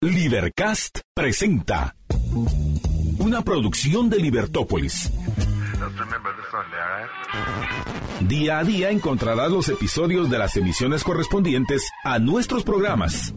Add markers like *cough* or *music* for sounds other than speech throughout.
Libercast presenta una producción de Libertópolis. Día a día encontrarás los episodios de las emisiones correspondientes a nuestros programas.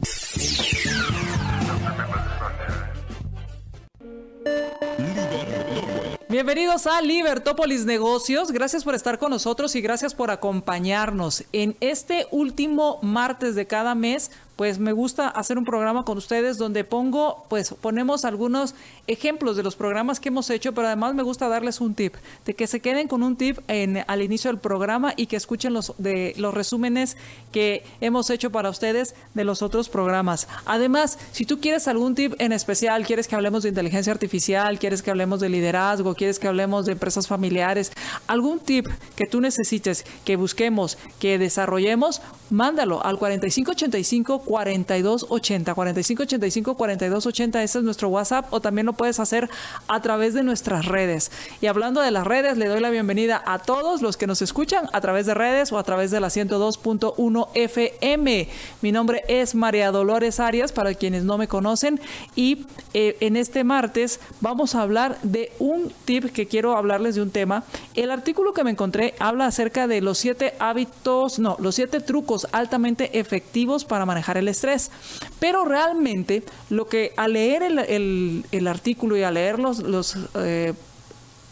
Bienvenidos a Libertópolis Negocios. Gracias por estar con nosotros y gracias por acompañarnos. En este último martes de cada mes pues me gusta hacer un programa con ustedes donde pongo, pues ponemos algunos ejemplos de los programas que hemos hecho, pero además me gusta darles un tip, de que se queden con un tip en, al inicio del programa y que escuchen los, de, los resúmenes que hemos hecho para ustedes de los otros programas. Además, si tú quieres algún tip en especial, quieres que hablemos de inteligencia artificial, quieres que hablemos de liderazgo, quieres que hablemos de empresas familiares, algún tip que tú necesites, que busquemos, que desarrollemos, mándalo al 4585 4280, 4585 4280, ese es nuestro WhatsApp o también lo puedes hacer a través de nuestras redes. Y hablando de las redes, le doy la bienvenida a todos los que nos escuchan a través de redes o a través de la 102.1 FM. Mi nombre es María Dolores Arias, para quienes no me conocen, y eh, en este martes vamos a hablar de un tip que quiero hablarles de un tema. El artículo que me encontré habla acerca de los siete hábitos, no, los siete trucos altamente efectivos para manejar el estrés. Pero realmente lo que al leer el, artículo y a leer los, eh,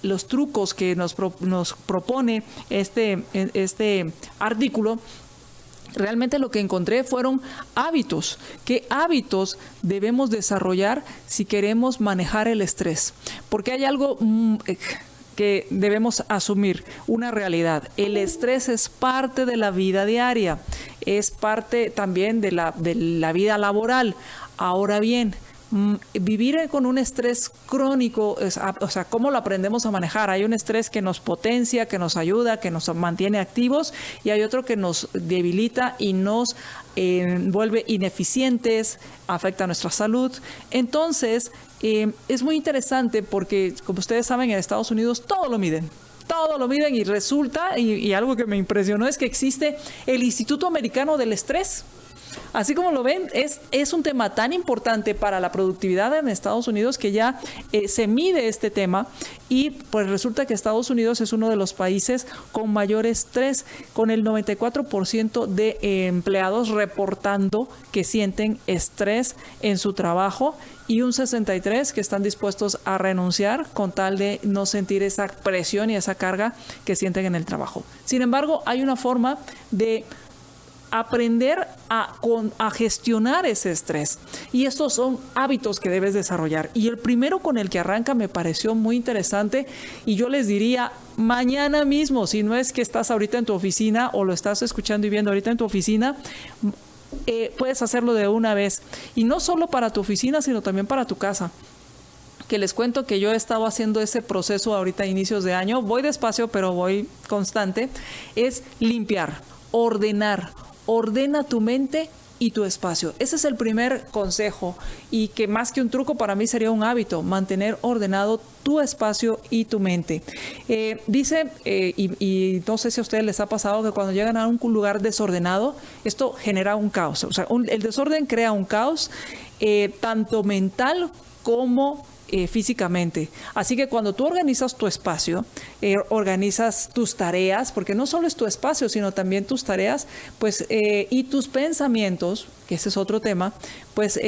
los trucos que nos, nos propone este, este artículo, realmente lo que encontré fueron hábitos. ¿Qué hábitos debemos desarrollar si queremos manejar el estrés? Porque hay algo mm, que debemos asumir, una realidad. El estrés es parte de la vida diaria, es parte también de la, de la vida laboral. Ahora bien, mm, vivir con un estrés crónico, o sea, ¿cómo lo aprendemos a manejar? Hay un estrés que nos potencia, que nos ayuda, que nos mantiene activos y hay otro que nos debilita y nos eh, vuelve ineficientes, afecta nuestra salud. Entonces, eh, es muy interesante porque, como ustedes saben, en Estados Unidos todo lo miden. Todo lo miden y resulta, y algo que me impresionó es que existe el Instituto Americano del Estrés, Así como lo ven, es, es un tema tan importante para la productividad en Estados Unidos que ya eh, se mide este tema y pues resulta que Estados Unidos es uno de los países con mayor estrés, con el 94% de empleados reportando que sienten estrés en su trabajo y un 63 que están dispuestos a renunciar con tal de no sentir esa presión y esa carga que sienten en el trabajo. Sin embargo, hay una forma de aprender a, gestionar ese estrés. Y estos son hábitos que debes desarrollar. Y el primero con el que arranca me pareció muy interesante y yo les diría, mañana mismo, si no es que estás ahorita en tu oficina o lo estás escuchando y viendo ahorita en tu oficina, eh, puedes hacerlo de una vez. Y no solo para tu oficina, sino también para tu casa que les cuento que yo he estado haciendo ese proceso ahorita inicios de año, voy despacio pero voy constante, es limpiar, ordenar, ordena tu mente y tu espacio. Ese es el primer consejo y que más que un truco para mí sería un hábito, mantener ordenado tu espacio y tu mente. Eh, dice, eh, y, no sé si a ustedes les ha pasado que cuando llegan a un lugar desordenado, esto genera un caos. O sea, el desorden crea un caos eh, tanto mental como eh, físicamente. Así que cuando tú organizas tu espacio, eh, organizas tus tareas, porque no solo es tu espacio, sino también tus tareas, pues, eh, y tus pensamientos, que ese es otro tema, pues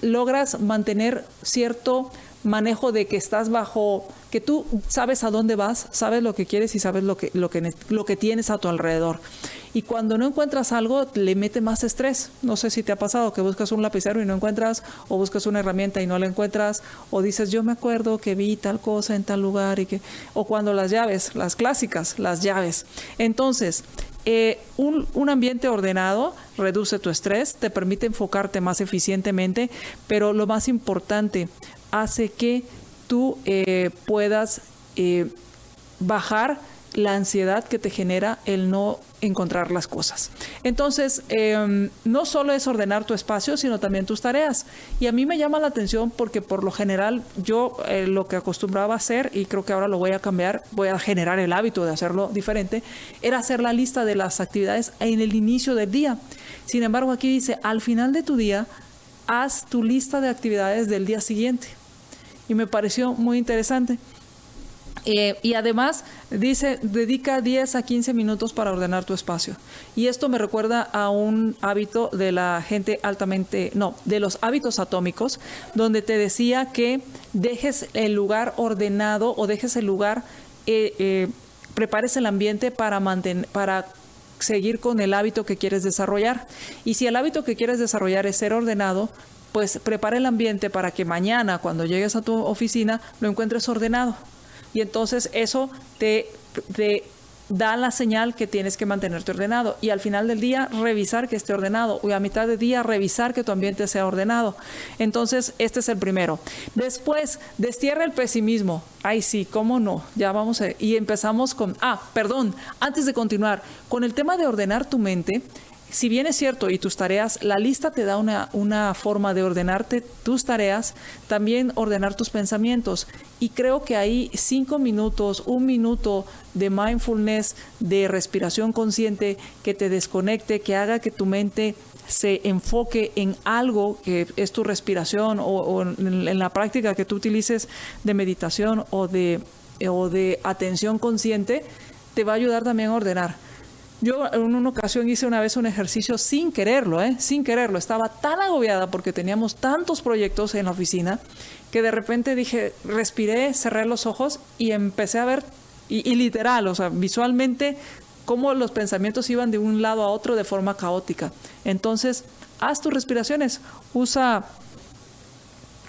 logras mantener cierto manejo de que estás bajo, que tú sabes a dónde vas, sabes lo que quieres y sabes lo que, lo que, lo que tienes a tu alrededor. Y cuando no encuentras algo, le mete más estrés. No sé si te ha pasado que buscas un lapicero y no encuentras, o buscas una herramienta y no la encuentras, o dices, yo me acuerdo que vi tal cosa en tal lugar, y que, o cuando las llaves, las clásicas, las llaves. Entonces, eh, un, un, ambiente ordenado reduce tu estrés, te permite enfocarte más eficientemente, pero lo más importante, hace que tú eh, puedas eh, bajar la ansiedad que te genera el no encontrar las cosas. Entonces, em, no solo es ordenar tu espacio, sino también tus tareas. Y a mí me llama la atención porque por lo general yo eh, lo que acostumbraba a hacer, y creo que ahora lo voy a cambiar, voy a generar el hábito de hacerlo diferente, era hacer la lista de las actividades en el inicio del día. Sin embargo, aquí dice, al final de tu día, haz tu lista de actividades del día siguiente. Y me pareció muy interesante. Eh, y además dice, dedica 10 a 15 minutos para ordenar tu espacio. Y esto me recuerda a un hábito de la gente altamente, no, de los hábitos atómicos, donde te decía que dejes el lugar ordenado o dejes el lugar, eh, eh, prepares el ambiente para, mantener, para seguir con el hábito que quieres desarrollar. Y si el hábito que quieres desarrollar es ser ordenado, pues prepara el ambiente para que mañana cuando llegues a tu oficina lo encuentres ordenado y entonces eso te, da la señal que tienes que mantenerte ordenado y al final del día revisar que esté ordenado o a mitad de día revisar que tu ambiente sea ordenado. Entonces, este es el primero. Después, destierra el pesimismo. Ay, sí, cómo no. Ya vamos a y empezamos con ah, perdón, antes de continuar, con el tema de ordenar tu mente, si bien es cierto y tus tareas, la lista te da una, una, forma de ordenarte tus tareas, también ordenar tus pensamientos. Y creo que ahí cinco minutos, un minuto de mindfulness, de respiración consciente, que te desconecte, que haga que tu mente se enfoque en algo que es tu respiración o, en, la práctica que tú utilices de meditación o de, o de atención consciente, te va a ayudar también a ordenar. Yo en una ocasión hice una vez un ejercicio sin quererlo, ¿eh? sin quererlo. Estaba tan agobiada porque teníamos tantos proyectos en la oficina que de repente dije, respiré, cerré los ojos y empecé a ver, y, y literal, o sea, visualmente, cómo los pensamientos iban de un lado a otro de forma caótica. Entonces, haz tus respiraciones, usa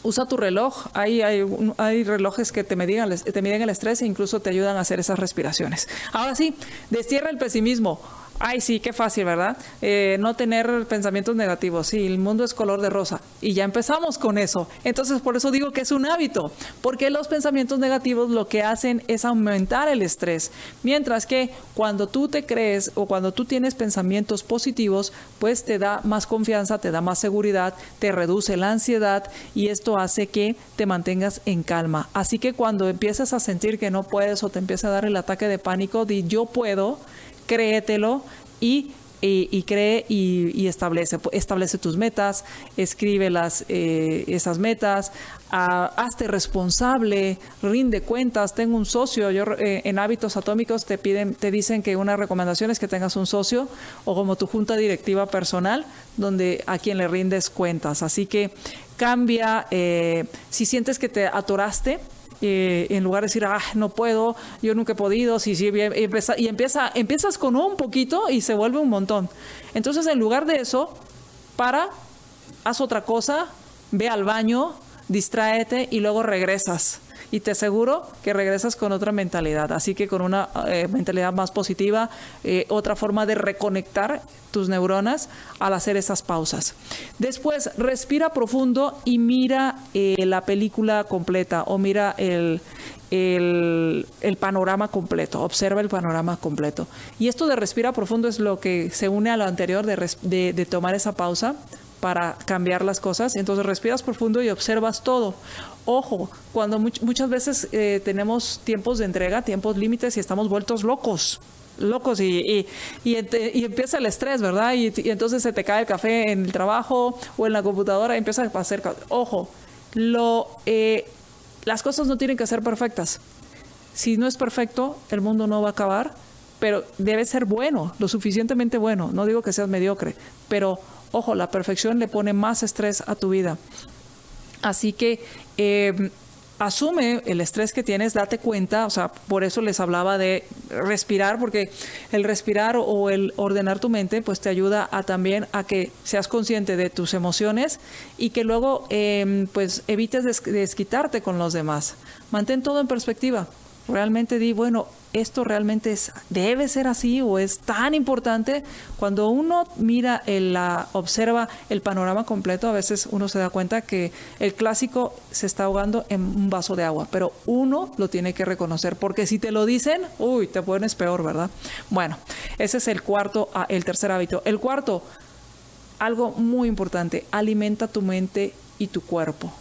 usa tu reloj. Hay, hay, hay relojes que te miden, te miden el estrés e incluso te ayudan a hacer esas respiraciones. Ahora sí, destierra el pesimismo. Ay, sí, qué fácil, ¿verdad? Eh, no tener pensamientos negativos. Sí, el mundo es color de rosa. Y ya empezamos con eso. Entonces, por eso digo que es un hábito. Porque los pensamientos negativos lo que hacen es aumentar el estrés. Mientras que cuando tú te crees o cuando tú tienes pensamientos positivos, pues te da más confianza, te da más seguridad, te reduce la ansiedad y esto hace que te mantengas en calma. Así que cuando empiezas a sentir que no puedes o te empieza a dar el ataque de pánico, di yo puedo créetelo y y, cree y, establece, establece tus metas, escribe las, eh, esas metas, hazte responsable, rinde cuentas, tengo un socio. Yo eh, en hábitos atómicos te piden, te dicen que una recomendación es que tengas un socio o como tu junta directiva personal, donde a quien le rindes cuentas. Así que cambia, eh, si sientes que te atoraste, eh, en lugar de decir, ah, no puedo, yo nunca he podido, sí, sí, y, empieza, empiezas con un poquito y se vuelve un montón. Entonces, en lugar de eso, para, haz otra cosa, ve al baño, distráete y luego regresas y te aseguro que regresas con otra mentalidad. Así que con una eh, mentalidad más positiva, eh, otra forma de reconectar tus neuronas al hacer esas pausas. Después, respira profundo y mira eh, la película completa o mira el, el, panorama completo, observa el panorama completo. Y esto de respira profundo es lo que se une a lo anterior de, de tomar esa pausa para cambiar las cosas. Entonces respiras profundo y observas todo. Ojo, cuando muchas veces eh, tenemos tiempos de entrega, tiempos límites y estamos vueltos locos locos y, y, empieza el estrés, ¿verdad? Y, entonces se te cae el café en el trabajo o en la computadora y empieza a hacer... Ojo, lo, eh, las cosas no tienen que ser perfectas. Si no es perfecto, el mundo no va a acabar, pero debe ser bueno, lo suficientemente bueno. No digo que seas mediocre, pero ojo, la perfección le pone más estrés a tu vida. Así que eh, asume el estrés que tienes, date cuenta, o sea, por eso les hablaba de respirar, porque el respirar o el ordenar tu mente, pues te ayuda a también a que seas consciente de tus emociones y que luego, em, pues, evites desquitarte con los demás. Mantén todo en perspectiva. Realmente di, bueno, esto realmente es, debe ser así o es tan importante. Cuando uno mira, el, la, observa el panorama completo, a veces uno se da cuenta que el clásico se está ahogando en un vaso de agua, pero uno lo tiene que reconocer, porque si te lo dicen, uy, te pones peor, ¿verdad? Bueno, ese es el cuarto, ah, el tercer hábito. El cuarto, algo muy importante, alimenta tu mente y tu cuerpo.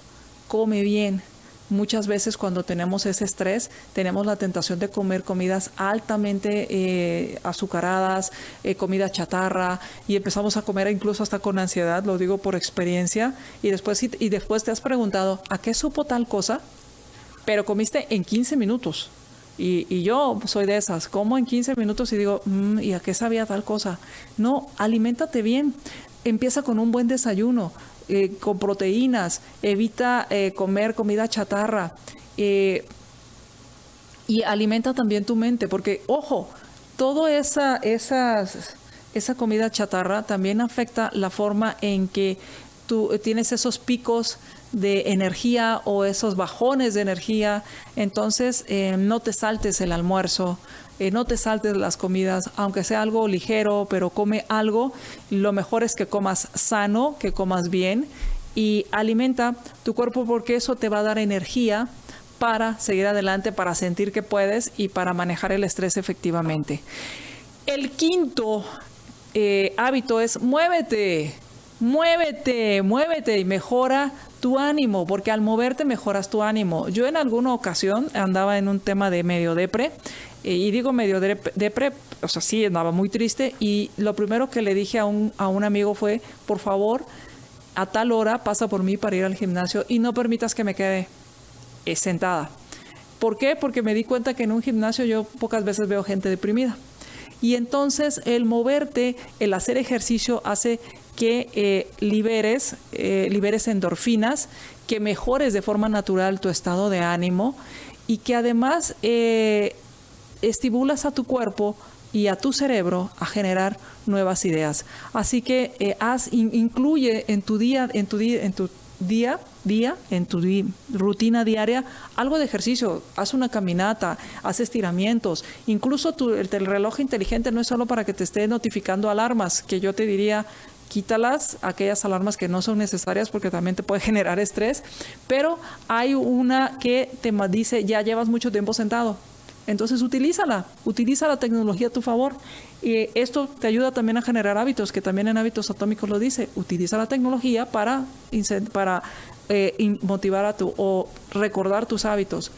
Come bien, muchas veces cuando tenemos ese estrés, tenemos la tentación de comer comidas altamente eh, azucaradas, eh, comida chatarra, y empezamos a comer incluso hasta con ansiedad, lo digo por experiencia, y después, y después te has preguntado, ¿a qué supo tal cosa? Pero comiste en 15 minutos. Y, yo soy de esas, como en 15 minutos y digo, mm, ¿y a qué sabía tal cosa? No, aliméntate bien. Empieza con un buen desayuno, eh, con proteínas, evita eh, comer comida chatarra eh, y alimenta también tu mente, porque, ojo, toda esa, esa comida chatarra también afecta la forma en que tú tienes esos picos de energía o esos bajones de energía, entonces no te saltes el almuerzo, eh, no te saltes las comidas, aunque sea algo ligero, pero come algo. Lo mejor es que comas sano, que comas bien y alimenta tu cuerpo porque eso te va a dar energía para seguir adelante, para sentir que puedes y para manejar el estrés efectivamente. El quinto eh, hábito es muévete, muévete, muévete y mejora tu ánimo, porque al moverte mejoras tu ánimo. Yo en alguna ocasión andaba en un tema de medio depre, eh, y digo medio depre, o sea, sí, andaba muy triste, y lo primero que le dije a un, a un amigo fue, por favor, a tal hora pasa por mí para ir al gimnasio y no permitas que me quede eh, sentada. ¿Por qué? Porque me di cuenta que en un gimnasio yo pocas veces veo gente deprimida. Y entonces el moverte, el hacer ejercicio hace que eh, liberes, eh, liberes endorfinas, que mejores de forma natural tu estado de ánimo y que además eh, estimulas a tu cuerpo y a tu cerebro a generar nuevas ideas. Así que haz, incluye en tu día, en tu día, en tu día, día, en tu rutina diaria, algo de ejercicio, haz una caminata, haz estiramientos, incluso tu, el reloj inteligente no es solo para que te esté notificando alarmas, que yo te diría quítalas, aquellas alarmas que no son necesarias porque también te puede *laughs* generar estrés, pero hay una que te dice ya llevas mucho tiempo sentado. Entonces utilízala, utiliza la tecnología a tu favor. Y esto te ayuda también a generar hábitos, que también en hábitos atómicos lo dice. Utiliza la tecnología para, eh, motivar a tu o recordar tus hábitos.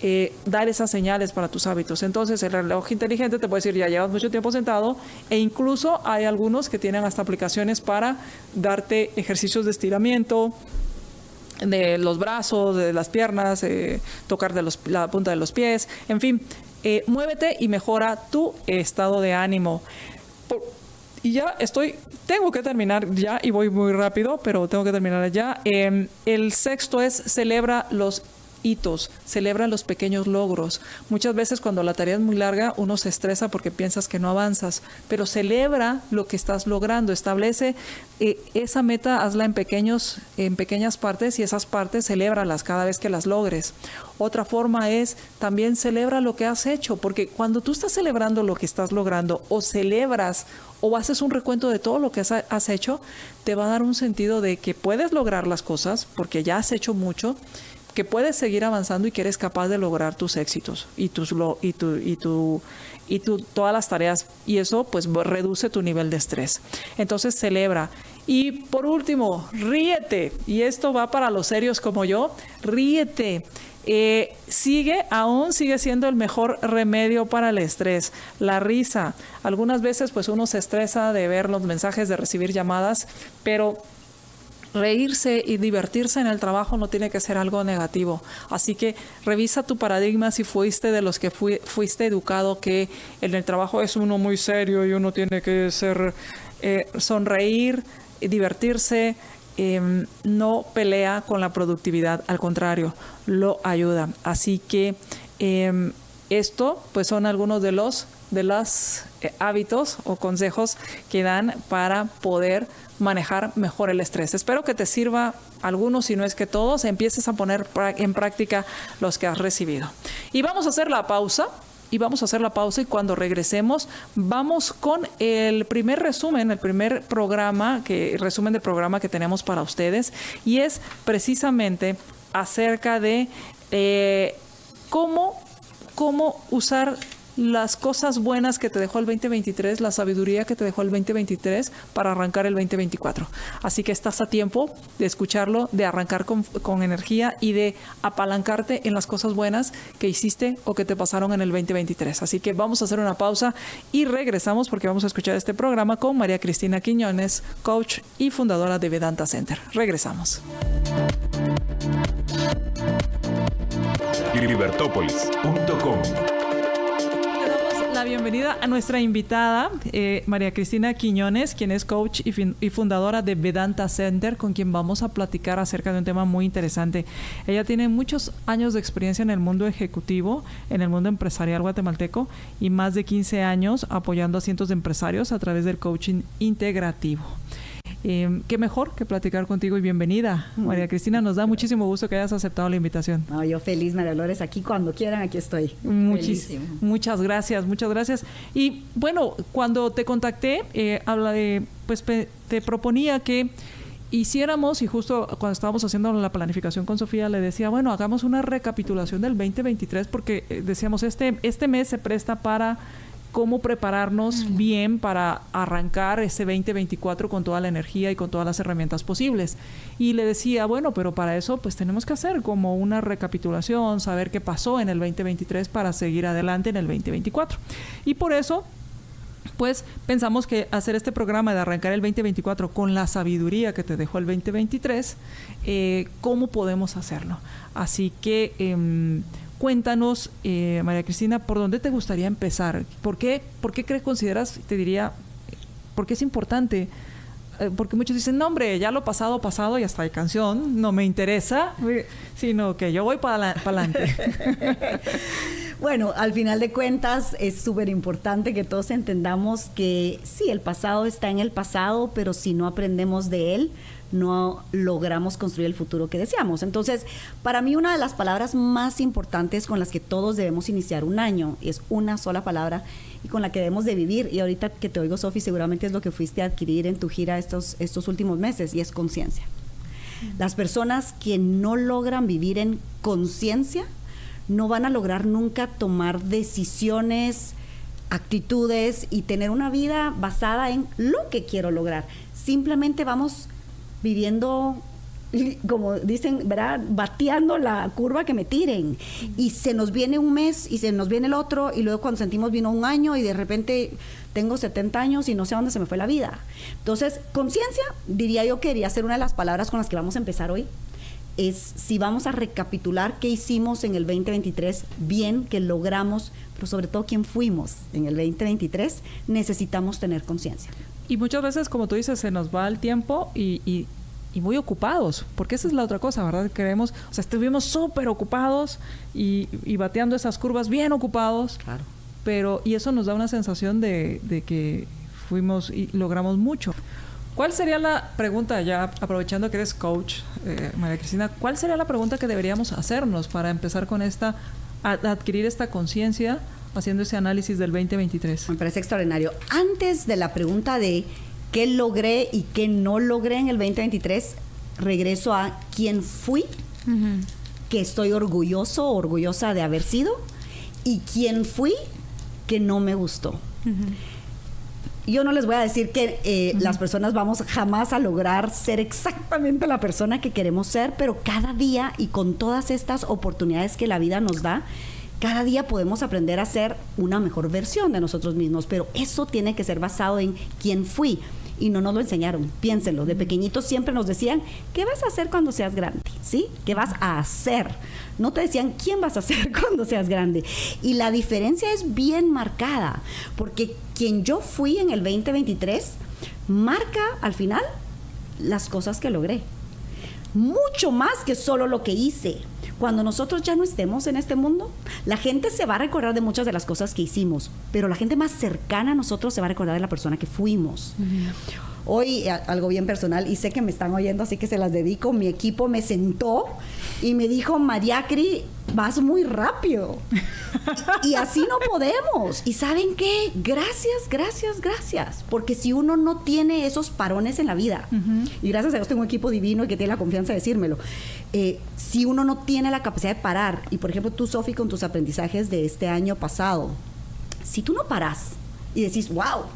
Eh, dar esas señales para tus hábitos. Entonces el reloj inteligente te puede decir, ya llevas mucho tiempo sentado e incluso hay algunos que tienen hasta aplicaciones para darte ejercicios de estiramiento, de los brazos, de las piernas, eh, tocar de la punta de los pies, en fin, eh, muévete y mejora tu estado de ánimo. y ya estoy, tengo que terminar ya y voy muy rápido, pero tengo que terminar ya. Em, el sexto es celebra los hitos, celebra los pequeños logros. Muchas veces cuando la tarea es muy larga uno se estresa porque piensas que no avanzas, pero celebra lo que estás logrando, establece eh, esa meta, hazla en pequeños en pequeñas partes y esas partes celébralas cada vez que las logres. Otra forma es también celebra lo que has hecho, porque cuando tú estás celebrando lo que estás logrando o celebras o haces un recuento de todo lo que has hecho, te va a dar un sentido de que puedes lograr las cosas porque ya has hecho mucho que puedes seguir avanzando y que eres capaz de lograr tus éxitos y tus y tu, y tu, y tu, todas las tareas y eso pues reduce tu nivel de estrés. Entonces celebra. Y por último, ríete. Y esto va para los serios como yo. Ríete. Eh, sigue, aún sigue siendo el mejor remedio para el estrés, la risa. Algunas veces pues uno se estresa de ver los mensajes, de recibir llamadas, pero reírse y divertirse en el trabajo no tiene que ser algo negativo. Así que revisa tu paradigma si fuiste de los que fuiste educado que en el trabajo es uno muy serio y uno tiene que ser eh, sonreír, divertirse. Em, no pelea con la productividad, al contrario, lo ayuda. Así que em, esto pues son algunos de los de los eh, hábitos o consejos que dan para poder manejar mejor el estrés. Espero que te sirva algunos, si no es que todos, empieces a poner en práctica los que has recibido. Y vamos a hacer la pausa. Y vamos a hacer la pausa y cuando regresemos vamos con el primer resumen, el primer programa, que, resumen del programa que tenemos para ustedes y es precisamente acerca de eh, cómo, cómo usar las cosas buenas que te dejó el 2023, la sabiduría que te dejó el 2023 para arrancar el 2024. Así que estás a tiempo de escucharlo, de arrancar con, con energía y de apalancarte en las cosas buenas que hiciste o que te pasaron en el 2023. Así que vamos a hacer una pausa y regresamos porque vamos a escuchar este programa con María Cristina Quiñones, coach y fundadora de Vedanta Center. Regresamos. Libertópolis.com bienvenida a nuestra invitada, eh, María Cristina Quiñones, quien es coach y, y, fundadora de Vedanta Center, con quien vamos a platicar acerca de un tema muy interesante. Ella tiene muchos años de experiencia en el mundo ejecutivo, en el mundo empresarial guatemalteco y más de 15 años apoyando a cientos de empresarios a través del coaching integrativo. Eh, qué mejor que platicar contigo y bienvenida. María Cristina, nos da muchísimo gusto que hayas aceptado la invitación. No, yo feliz, María Dolores, aquí cuando quieran, aquí estoy. Muchísimo. Muchas gracias, muchas gracias. Y bueno, cuando te contacté, eh, habla de, pues te proponía que hiciéramos, y justo cuando estábamos haciendo la planificación con Sofía, le decía, bueno, hagamos una recapitulación del 2023 porque eh, decíamos, este, este mes se presta para cómo prepararnos bien para arrancar ese 2024 con toda la energía y con todas las herramientas posibles. Y le decía, bueno, pero para eso pues tenemos que hacer como una recapitulación, saber qué pasó en el 2023 para seguir adelante en el 2024. Y por eso pues pensamos que hacer este programa de arrancar el 2024 con la sabiduría que te dejó el 2023, eh, ¿cómo podemos hacerlo? Así que em, Cuéntanos, eh, María Cristina, ¿por dónde te gustaría empezar? ¿Por qué, por qué crees, consideras, te diría, por qué es importante? Eh, porque muchos dicen, no, hombre, ya lo pasado, pasado y hasta hay canción, no me interesa, sino que yo voy para adelante. *laughs* bueno, al final de cuentas es súper importante que todos entendamos que sí, el pasado está en el pasado, pero si no aprendemos de él, no logramos construir el futuro que deseamos. Entonces, para mí una de las palabras más importantes con las que todos debemos iniciar un año es una sola palabra y con la que debemos de vivir. Y ahorita que te oigo, Sofi, seguramente es lo que fuiste a adquirir en tu gira estos, estos últimos meses y es conciencia. Las personas que no logran vivir en conciencia no van a lograr nunca tomar decisiones, actitudes y tener una vida basada en lo que quiero lograr. Simplemente vamos viviendo como dicen, ¿verdad? Bateando la curva que me tiren. Y se nos viene un mes y se nos viene el otro y luego cuando sentimos vino un año y de repente tengo 70 años y no sé a dónde se me fue la vida. Entonces, conciencia, diría yo que quería ser una de las palabras con las que vamos a empezar hoy. Es si vamos a recapitular qué hicimos en el 2023, bien, que logramos, pero sobre todo quién fuimos en el 2023, necesitamos tener conciencia. Y muchas veces, como tú dices, se nos va el tiempo y, y, muy ocupados, porque esa es la otra cosa, ¿verdad? Queremos, o sea, estuvimos súper ocupados y, y, bateando esas curvas bien ocupados. Claro. Pero, y eso nos da una sensación de, de que fuimos y logramos mucho. ¿Cuál sería la pregunta, ya aprovechando que eres coach, eh, María Cristina, cuál sería la pregunta que deberíamos hacernos para empezar con esta, a, adquirir esta conciencia haciendo ese análisis del 2023. Me parece extraordinario. Antes de la pregunta de qué logré y qué no logré en el 2023, regreso a quién fui, que estoy orgulloso orgullosa de haber sido, y quién fui que no me gustó. Yo no les voy a decir que eh, las personas vamos jamás a lograr ser exactamente la persona que queremos ser, pero cada día y con todas estas oportunidades que la vida nos da, cada día podemos aprender a ser una mejor versión de nosotros mismos, pero eso tiene que ser basado en quién fui. Y no nos lo enseñaron, piénsenlo. De pequeñitos siempre nos decían, ¿qué vas a hacer cuando seas grande? ¿Sí? ¿Qué vas a hacer? No te decían, ¿quién vas a ser *laughs* cuando seas grande? Y la diferencia es bien marcada, porque quien yo fui en el 2023 marca al final las cosas que logré. Mucho más que solo lo que hice cuando nosotros ya no estemos en este mundo, la gente se va a recordar de muchas de las cosas que hicimos, pero la gente más cercana a nosotros se va a recordar de la persona que fuimos. Hoy, algo bien personal, y sé que me están oyendo, así que se las dedico, mi equipo me sentó y me dijo, Mariacri, vas muy rápido. *laughs* y, así no podemos. ¿Y saben qué? Gracias, gracias, gracias. Porque si uno no tiene esos parones en la vida, y gracias a Dios tengo un equipo divino y que tiene la confianza de decírmelo, eh, si uno no tiene la capacidad de parar, y por ejemplo tú, Sofi, con tus aprendizajes de este año pasado, Si tú no paras y decís, wow,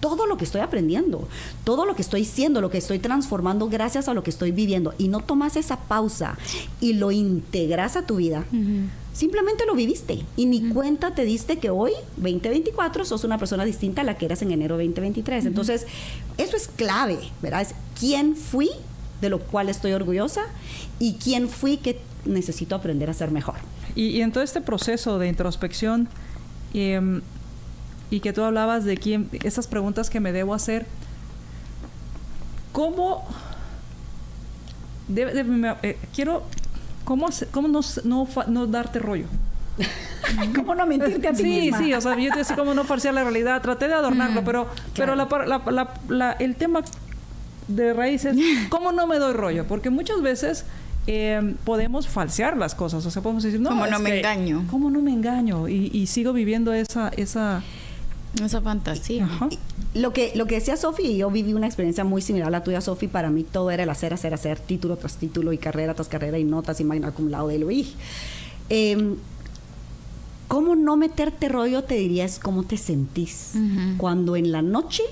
todo lo que estoy aprendiendo, todo lo que estoy siendo, lo que estoy transformando gracias a lo que estoy viviendo y no tomas esa pausa y lo integras a tu vida, simplemente lo viviste y ni cuenta te diste que hoy, 2024, sos una persona distinta a la que eras en enero 2023. Entonces, eso es clave, ¿verdad? Es quién fui, de lo cual estoy orgullosa, y quién fui que necesito aprender a ser mejor. Y, en todo este proceso de introspección, em, y que tú hablabas de quién, esas preguntas que me debo hacer, ¿cómo eh, quiero cómo, cómo no, no, darte rollo? *laughs* ¿Cómo no mentirte a ti Sí, sí, o sea, yo te decía cómo no falsear la realidad, traté de adornarlo, pero, pero la, el tema de raíces, *laughs* ¿cómo no me doy rollo? Porque muchas veces eh, podemos falsear las cosas, o sea, podemos decir, no, ¿cómo no me engaño? ¿Cómo no me engaño? Y, y sigo viviendo esa, esa, esa fantasía. Lo que, lo que decía Sofi, yo viví una experiencia muy similar a la tuya, Sofi. Para mí todo era el hacer, hacer, hacer, título tras título y carrera tras carrera y notas y magna acumulado de Luis. Eh, ¿Cómo no meterte rollo? Te diría es cómo te sentís. Cuando en la noche,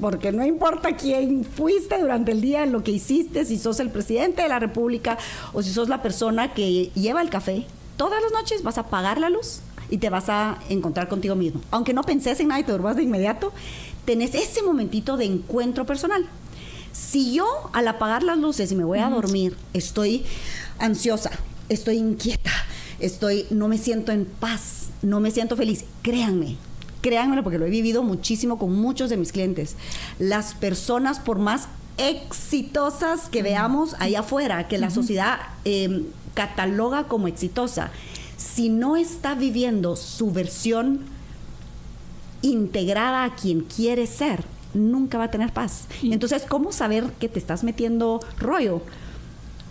porque no importa quién fuiste durante el día, lo que hiciste, si sos el presidente de la República o si sos la persona que lleva el café, todas las noches vas a apagar la luz y te vas a encontrar contigo mismo. Aunque no penses en nada y te duermas de inmediato, tenés ese momentito de encuentro personal. Si yo al apagar las luces y me voy a dormir, estoy ansiosa, estoy inquieta, estoy no me siento en paz, no me siento feliz, créanme, créanmelo porque lo he vivido muchísimo con muchos de mis clientes. Las personas por más exitosas que veamos allá afuera, que la sociedad em, cataloga como exitosa, si no está viviendo su versión integrada a quien quiere ser, nunca va a tener paz. Entonces, ¿cómo saber que te estás metiendo rollo?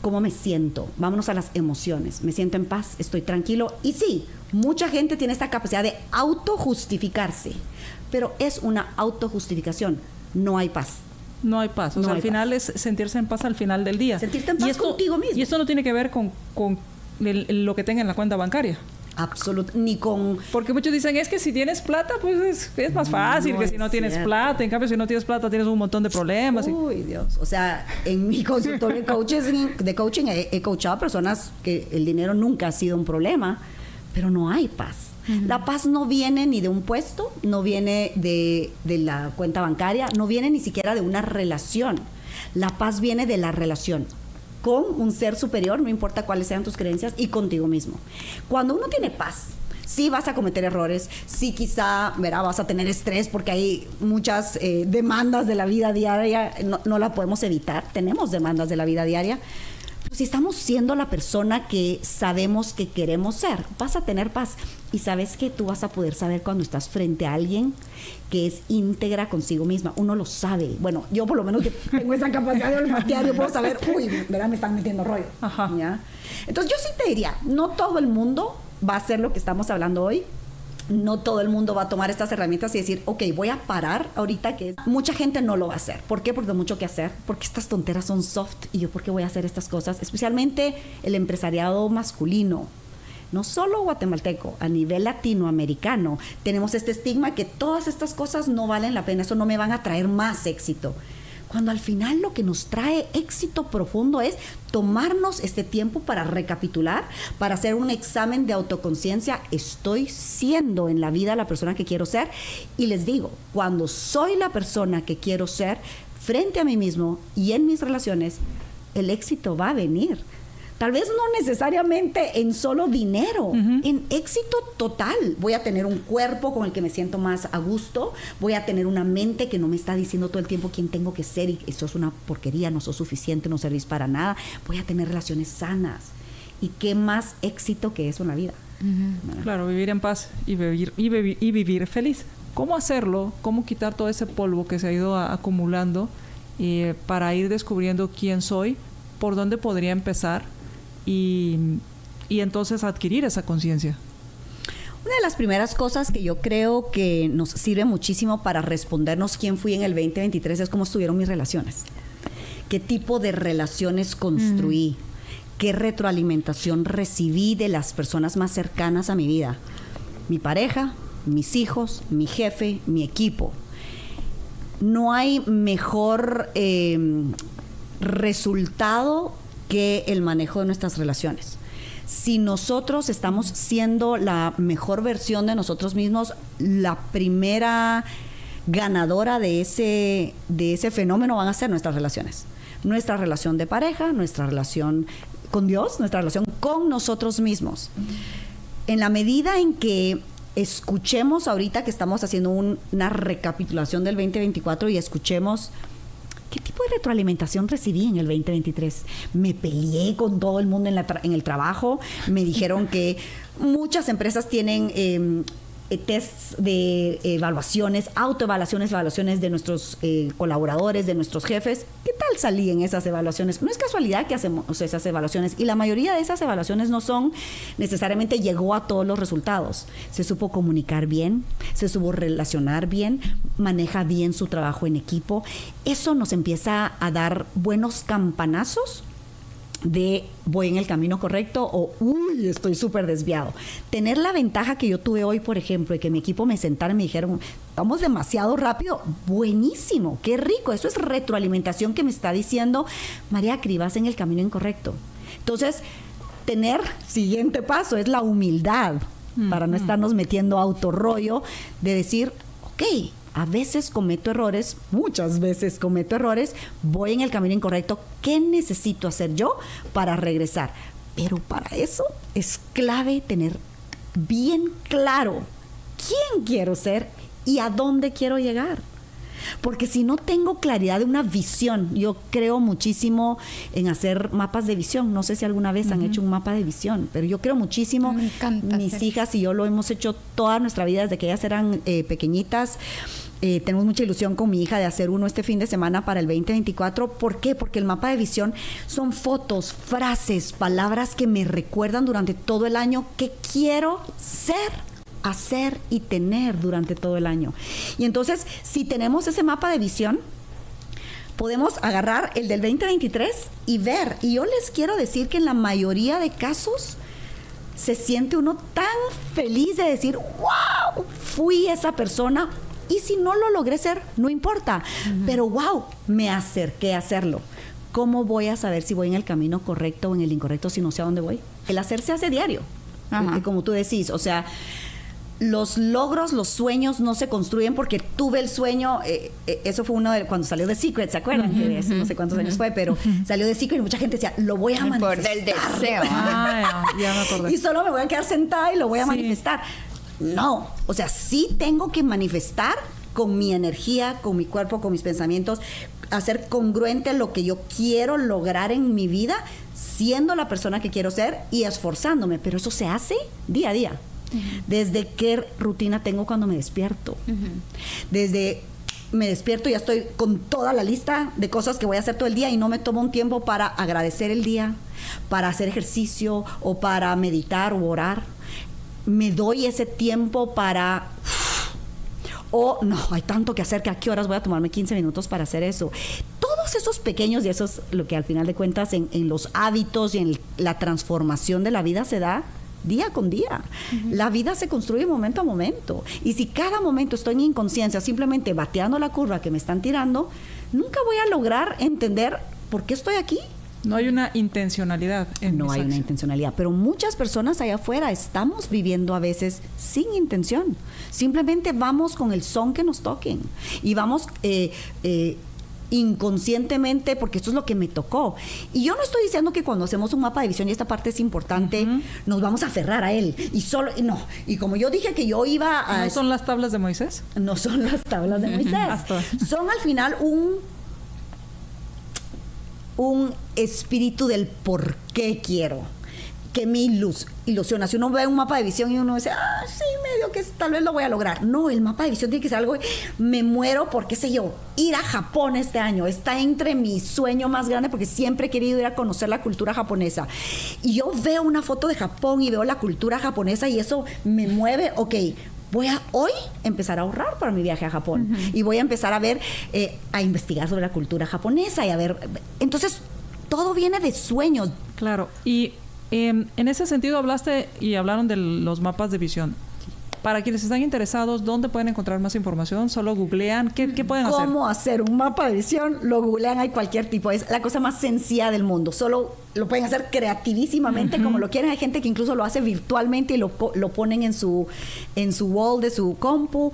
¿Cómo me siento? Vámonos a las emociones. ¿Me siento en paz? ¿Estoy tranquilo? Y sí, mucha gente tiene esta capacidad de autojustificarse, pero es una autojustificación. No hay paz. No hay paz. O sea, al final es sentirse en paz al final del día. Sentirte en paz contigo mismo. Y esto no tiene que ver con, con lo que tenga en la cuenta bancaria. Absolutamente, ni con... Porque muchos dicen, es que si tienes plata, pues es, más fácil que si no tienes plata. En cambio, si no tienes plata, tienes un montón de problemas. Uy, Dios. O sea, en mi consultorio de, coaches, de coaching he, he, coachado a personas que el dinero nunca ha sido un problema, pero no hay paz. La paz no viene ni de un puesto, no viene de, de la cuenta bancaria, no viene ni siquiera de una relación. La paz viene de la relación con un ser superior, no importa cuáles sean tus creencias, y contigo mismo. Cuando uno tiene paz, sí vas a cometer errores, sí quizá verá, vas a tener estrés porque hay muchas eh, demandas de la vida diaria, no, no, la podemos evitar, tenemos demandas de la vida diaria, si estamos siendo la persona que sabemos que queremos ser, vas a tener paz. Y sabes que tú vas a poder saber cuando estás frente a alguien que es íntegra consigo misma. Uno lo sabe. Bueno, yo por lo menos que tengo esa capacidad de olfatear, yo puedo saber, uy, verá, me están metiendo rollo. Entonces yo sí te diría, no todo el mundo va a hacer lo que estamos hablando hoy, no todo el mundo va a tomar estas herramientas y decir, ok, voy a parar ahorita que mucha gente no lo va a hacer. ¿Por qué? Porque hay mucho que hacer, porque estas tonteras son soft y yo por qué voy a hacer estas cosas, especialmente el empresariado masculino. No solo guatemalteco, a nivel latinoamericano, tenemos este estigma que todas estas cosas no valen la pena, eso no me van a traer más éxito cuando al final lo que nos trae éxito profundo es tomarnos este tiempo para recapitular, para hacer un examen de autoconciencia. Estoy siendo en la vida la persona que quiero ser. Y les digo, cuando soy la persona que quiero ser frente a mí mismo y en mis relaciones, el éxito va a venir Tal vez no necesariamente en solo dinero, en éxito total. Voy a tener un cuerpo con el que me siento más a gusto, voy a tener una mente que no me está diciendo todo el tiempo quién tengo que ser y eso es una porquería, no sos suficiente, no servís para nada. Voy a tener relaciones sanas. ¿Y qué más éxito que eso en la vida? Claro, vivir en paz y vivir, y, vivir, feliz. ¿Cómo hacerlo? ¿Cómo quitar todo ese polvo que se ha ido acumulando eh, para ir descubriendo quién soy? ¿Por dónde podría empezar? Y, entonces adquirir esa conciencia. Una de las primeras cosas que yo creo que nos sirve muchísimo para respondernos quién fui en el 2023 es cómo estuvieron mis relaciones. ¿Qué tipo de relaciones construí? Mm. ¿Qué retroalimentación recibí de las personas más cercanas a mi vida? Mi pareja, mis hijos, mi jefe, mi equipo. No hay mejor eh, resultado que el manejo de nuestras relaciones. Si nosotros estamos siendo la mejor versión de nosotros mismos, la primera ganadora de ese, de ese fenómeno van a ser nuestras relaciones. Nuestra relación de pareja, nuestra relación con Dios, nuestra relación con nosotros mismos. En la medida en que escuchemos ahorita que estamos haciendo un- una recapitulación del 2024 y escuchemos ¿Qué tipo de retroalimentación recibí en el 2023? Me peleé con todo el mundo en, el trabajo. Me dijeron que muchas empresas tienen eh, eh, tests de evaluaciones, autoevaluaciones, evaluaciones de nuestros eh, colaboradores, de nuestros jefes. ¿Qué tal salí en esas evaluaciones? No es casualidad que hacemos esas evaluaciones y la mayoría de esas evaluaciones no son necesariamente llegó a todos los resultados. Se supo comunicar bien, se supo relacionar bien, maneja bien su trabajo en equipo. Eso nos empieza a dar buenos campanazos de voy en el camino correcto o uy, estoy súper desviado. Tener la ventaja que yo tuve hoy, por ejemplo, de que mi equipo me sentara y me dijeron, vamos demasiado rápido, buenísimo, qué rico, eso es retroalimentación que me está diciendo, María Cri, vas en el camino incorrecto. Entonces, tener, siguiente paso, es la humildad, para no estarnos metiendo autorrollo, de decir, ok, a veces cometo errores, muchas veces cometo errores, voy en el camino incorrecto, ¿qué necesito hacer yo para regresar? Pero para eso es clave tener bien claro quién quiero ser y a dónde quiero llegar. Porque si no tengo claridad de una visión, yo creo muchísimo en hacer mapas de visión. No sé si alguna vez han hecho un mapa de visión, pero yo creo muchísimo. Me encanta Mis hacer. hijas y yo lo hemos hecho toda nuestra vida desde que ellas eran eh, pequeñitas. Eh, tenemos mucha ilusión con mi hija de hacer uno este fin de semana para el 2024. ¿Por qué? Porque el mapa de visión son fotos, frases, palabras que me recuerdan durante todo el año que quiero ser hacer y tener durante todo el año. Y entonces, si tenemos ese mapa de visión, podemos agarrar el del 2023 y ver. Y yo les quiero decir que en la mayoría de casos se siente uno tan feliz de decir, wow, fui esa persona. Y si no lo logré ser, no importa. Pero wow, me acerqué a hacerlo. ¿Cómo voy a saber si voy en el camino correcto o en el incorrecto si no sé a dónde voy? El hacer se hace diario. Como tú decís, o sea, los logros, los sueños no se construyen porque tuve el sueño. eh, eh, eso fue uno de cuando salió de Secret, ¿se acuerdan? No sé cuántos años fue, pero salió de Secret y mucha gente decía, lo voy a El manifestar. del deseo. *laughs* Ah, ya, ya me acordé. Y solo me voy a quedar sentada y lo voy a Sí. manifestar. No, o sea, sí tengo que manifestar con mi energía, con mi cuerpo, con mis pensamientos, hacer congruente lo que yo quiero lograr en mi vida, siendo la persona que quiero ser y esforzándome. Pero eso se hace día a día. Desde qué rutina tengo cuando me despierto. Desde me despierto y ya estoy con toda la lista de cosas que voy a hacer todo el día y no me tomo un tiempo para agradecer el día, para hacer ejercicio o para meditar o orar. Me doy ese tiempo para o no, hay tanto que hacer que a qué horas voy a tomarme 15 minutos para hacer eso. Todos esos pequeños, y eso es lo que al final de cuentas en, en los hábitos y en la transformación de la vida se da día con día. La vida se construye momento a momento. Y si cada momento estoy en inconsciencia, simplemente bateando la curva que me están tirando, nunca voy a lograr entender por qué estoy aquí. No hay una intencionalidad. En No hay una intencionalidad, pero muchas personas allá afuera estamos viviendo a veces sin intención. Simplemente vamos con el son que nos toquen y vamos eh, eh, inconscientemente porque esto es lo que me tocó. Y yo no estoy diciendo que cuando hacemos un mapa de visión y esta parte es importante, nos vamos a aferrar a él y solo no. Y como yo dije que yo iba a ¿No son las tablas de Moisés? no son las tablas de Moisés. Son al final un un espíritu del por qué quiero. Que me ilus- ilusiona. Si uno ve un mapa de visión y uno dice, ah, sí, medio que tal vez lo voy a lograr. No, el mapa de visión tiene que ser algo, me muero por, qué sé yo, ir a Japón este año. Está entre mi sueño más grande porque siempre he querido ir a conocer la cultura japonesa. Y yo veo una foto de Japón y veo la cultura japonesa y eso me mueve, ok, voy a hoy empezar a ahorrar para mi viaje a Japón y voy a empezar a ver, eh, a investigar sobre la cultura japonesa y a ver, entonces todo viene de sueños. Claro. Y eh, en ese sentido hablaste y hablaron de los mapas de visión. Para quienes están interesados, ¿dónde pueden encontrar más información? ¿Solo googlean? ¿Qué, qué pueden hacer? ¿Cómo hacer un mapa de visión? Lo googlean, hay cualquier tipo. Es la cosa más sencilla del mundo. Solo lo pueden hacer creativísimamente, como lo quieren. Hay gente que incluso lo hace virtualmente y lo, lo ponen en su, en su wall de su compu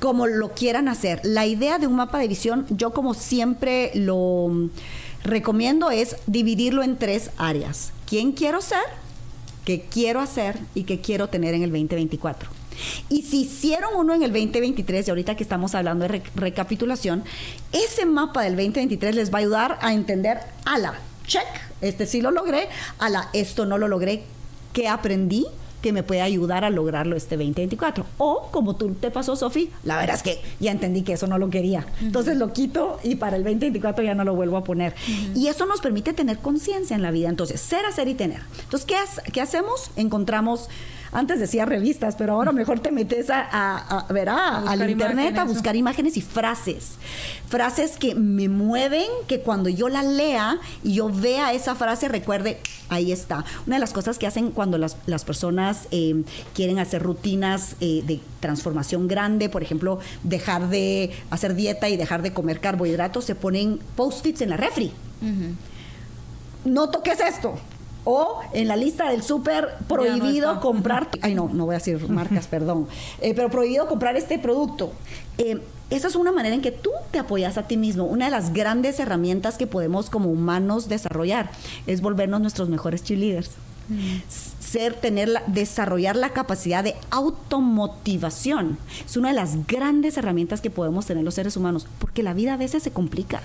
como lo quieran hacer. La idea de un mapa de visión, yo como siempre lo mm, recomiendo es dividirlo en tres áreas. ¿Quién quiero ser? ¿Qué quiero hacer? ¿Y qué quiero tener en el 2024? Y si hicieron uno en el 2023, y ahorita que estamos hablando de re- recapitulación, ese mapa del 2023 les va a ayudar a entender, a la check, este sí lo logré, a la esto no lo logré, ¿qué aprendí? Que me puede ayudar a lograrlo este 2024. O, como tú te pasó, Sofi, la verdad es que ya entendí que eso no lo quería. Entonces lo quito y para el 2024 ya no lo vuelvo a poner. Y eso nos permite tener conciencia en la vida. Entonces, ser, hacer y tener. Entonces, ¿qué, qué hacemos? Encontramos, antes decía revistas, pero ahora mejor te metes a, a, a ver, a- al internet a buscar imágenes y frases. Frases que me mueven, que cuando yo la lea y yo vea esa frase, recuerde, ahí está. Una de las cosas que hacen cuando las, las personas eh, quieren hacer rutinas eh, de transformación grande, por ejemplo, dejar de hacer dieta y dejar de comer carbohidratos, se ponen post-its en la refri no toques esto. O en la lista del súper prohibido comprar, ay no, no voy a decir marcas, *laughs* perdón, Eh, pero prohibido comprar este producto. Eh, esa es una manera en que tú te apoyas a ti mismo. Una de las grandes herramientas que podemos como humanos desarrollar es volvernos nuestros mejores cheerleaders. Ser, tener, la- desarrollar la capacidad de automotivación. Es una de las grandes herramientas que podemos tener los seres humanos, porque la vida a veces se complica.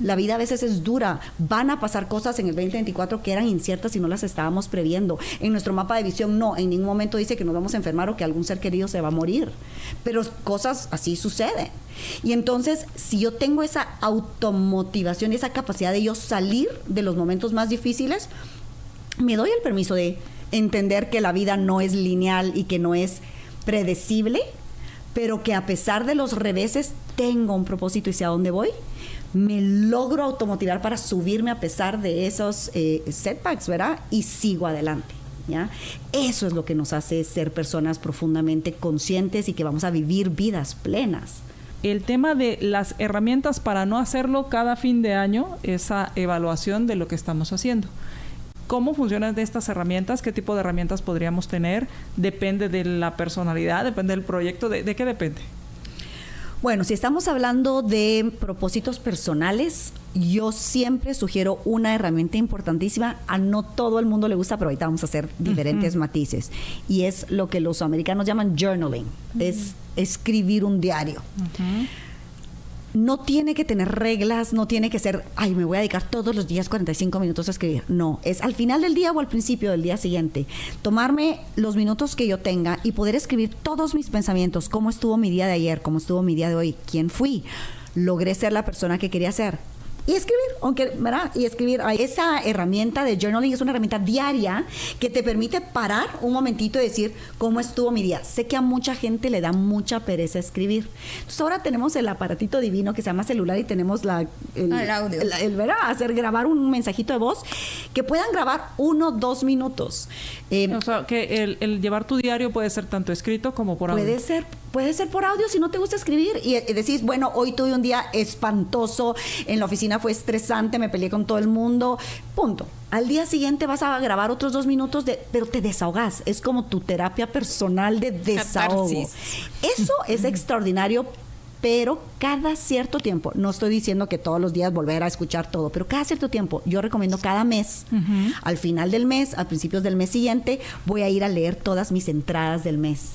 La vida a veces es dura. Van a pasar cosas en el 2024 que eran inciertas y no las estábamos previendo. En nuestro mapa de visión no, en ningún momento dice que nos vamos a enfermar o que algún ser querido se va a morir. Pero cosas así suceden. Y entonces, si yo tengo esa automotivación y esa capacidad de yo salir de los momentos más difíciles, me doy el permiso de entender que la vida no es lineal y que no es predecible, pero que a pesar de los reveses tengo un propósito y sé a dónde voy, me logro automotivar para subirme a pesar de esos eh, setbacks, ¿verdad? Y sigo adelante. ¿Ya? Eso es lo que nos hace ser personas profundamente conscientes y que vamos a vivir vidas plenas. El tema de las herramientas para no hacerlo cada fin de año, esa evaluación de lo que estamos haciendo. ¿Cómo funcionan estas herramientas? ¿Qué tipo de herramientas podríamos tener? Depende de la personalidad, depende del proyecto, ¿de, de qué depende? Bueno, si estamos hablando de propósitos personales, yo siempre sugiero una herramienta importantísima. A no todo el mundo le gusta, pero ahorita vamos a hacer diferentes matices. Y es lo que los americanos llaman journaling. Es escribir un diario. No tiene que tener reglas, no tiene que ser, ay, me voy a dedicar todos los días 45 minutos a escribir. No, es al final del día o al principio del día siguiente. Tomarme los minutos que yo tenga y poder escribir todos mis pensamientos, cómo estuvo mi día de ayer, cómo estuvo mi día de hoy, quién fui, logré ser la persona que quería ser. Y escribir, aunque, ¿verdad? Y escribir. Esa herramienta de journaling es una herramienta diaria que te permite parar un momentito y decir cómo estuvo mi día. Sé que a mucha gente le da mucha pereza escribir. Entonces ahora tenemos el aparatito divino que se llama celular y tenemos la, el, Ah, el audio. el- el, ¿verdad? Hacer grabar un mensajito de voz que puedan grabar uno, dos minutos. Eh, O sea, que el, el llevar tu diario puede ser tanto escrito como por audio. Puede ser, puede ser por audio si no te gusta escribir y, y decís, bueno, hoy tuve un día espantoso, en la oficina fue estresante, me peleé con todo el mundo, punto. Al día siguiente vas a grabar otros dos minutos, de, pero te desahogas, es como tu terapia personal de desahogo. Catarsis. Eso es extraordinario. Pero cada cierto tiempo, no estoy diciendo que todos los días volver a escuchar todo, pero cada cierto tiempo, yo recomiendo cada mes, al final del mes, a principios del mes siguiente, voy a ir a leer todas mis entradas del mes.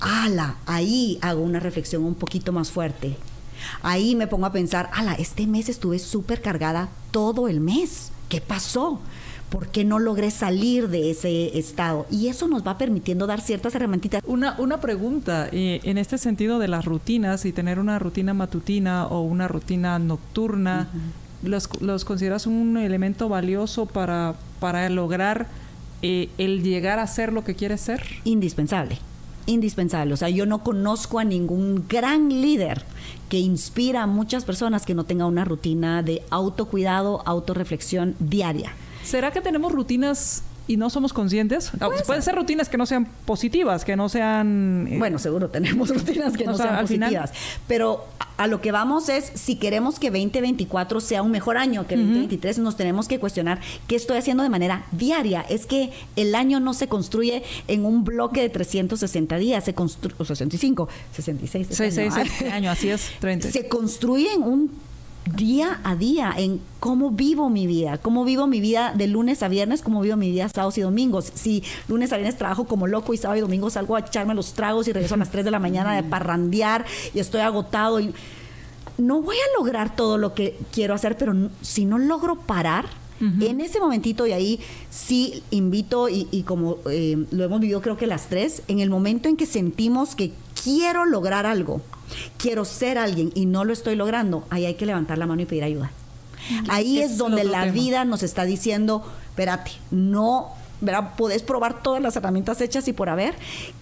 Ala, ahí hago una reflexión un poquito más fuerte. Ahí me pongo a pensar, ala, este mes estuve súper cargada todo el mes. ¿Qué pasó? ¿Por qué no logré salir de ese estado? Y eso nos va permitiendo dar ciertas herramientas. Una, una pregunta, eh, en este sentido de las rutinas y tener una rutina matutina o una rutina nocturna, ¿los, los consideras un elemento valioso para, para lograr eh, el llegar a ser lo que quieres ser? Indispensable, indispensable. O sea, yo no conozco a ningún gran líder que inspira a muchas personas que no tenga una rutina de autocuidado, autorreflexión diaria. ¿Será que tenemos rutinas y no somos conscientes. Ah, Pueden ser rutinas que no sean positivas, que no sean... eh, bueno, seguro tenemos *laughs* rutinas que no sea, sean al final- positivas. Pero a, a lo que vamos es, si queremos que 2024 sea un mejor año que 2023, nos tenemos que cuestionar qué estoy haciendo de manera diaria. Es que el año no se construye en un bloque de 360 días, se construye, o 65, 66. Seis, este seis, año, seis años, así es, 30. se construye en un día a día, en cómo vivo mi vida, cómo vivo mi vida de lunes a viernes, cómo vivo mi vida sábados y domingos. Si lunes a viernes trabajo como loco y sábado y domingo salgo a echarme los tragos y regreso a las 3 de la mañana de parrandear y estoy agotado y no voy a lograr todo lo que quiero hacer, pero si no logro parar, en ese momentito, y ahí sí invito, y, y como eh, lo hemos vivido creo que las tres, en el momento en que sentimos que quiero lograr algo, quiero ser alguien y no lo estoy logrando, ahí hay que levantar la mano y pedir ayuda. Ahí Ese es es donde la tema. vida nos está diciendo, espérate, no, ¿verdad? Podés probar todas las herramientas hechas y por haber,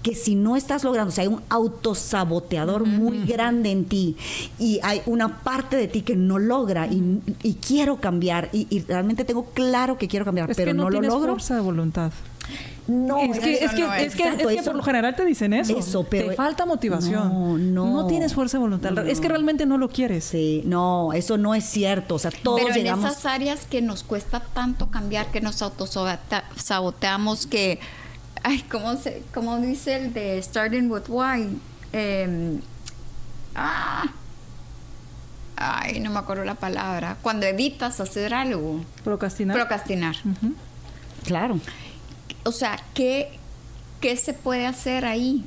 que si no estás logrando, o sea, hay un autosaboteador muy grande en ti y hay una parte de ti que no logra y, y quiero cambiar y, y realmente tengo claro que quiero cambiar, Es pero que no, no, lo logro. fuerza de voluntad. No, es que, es que, no es. es que, Exacto, es que eso- por lo general te dicen eso. Eso, pero- Te falta motivación. No, no. No tienes fuerza de voluntad. No. Es que realmente no lo quieres. Sí, no, eso no es cierto. O sea, todos Pero en llegamos. esas áreas que nos cuesta tanto cambiar, que nos autosaboteamos, que, ay, ¿cómo, se, cómo dice el de Starting with Why? Em, ah, ay, no me acuerdo la palabra. Cuando evitas hacer algo, Procrastinar. procrastinar. Claro. O sea, ¿qué, ¿qué se puede hacer ahí?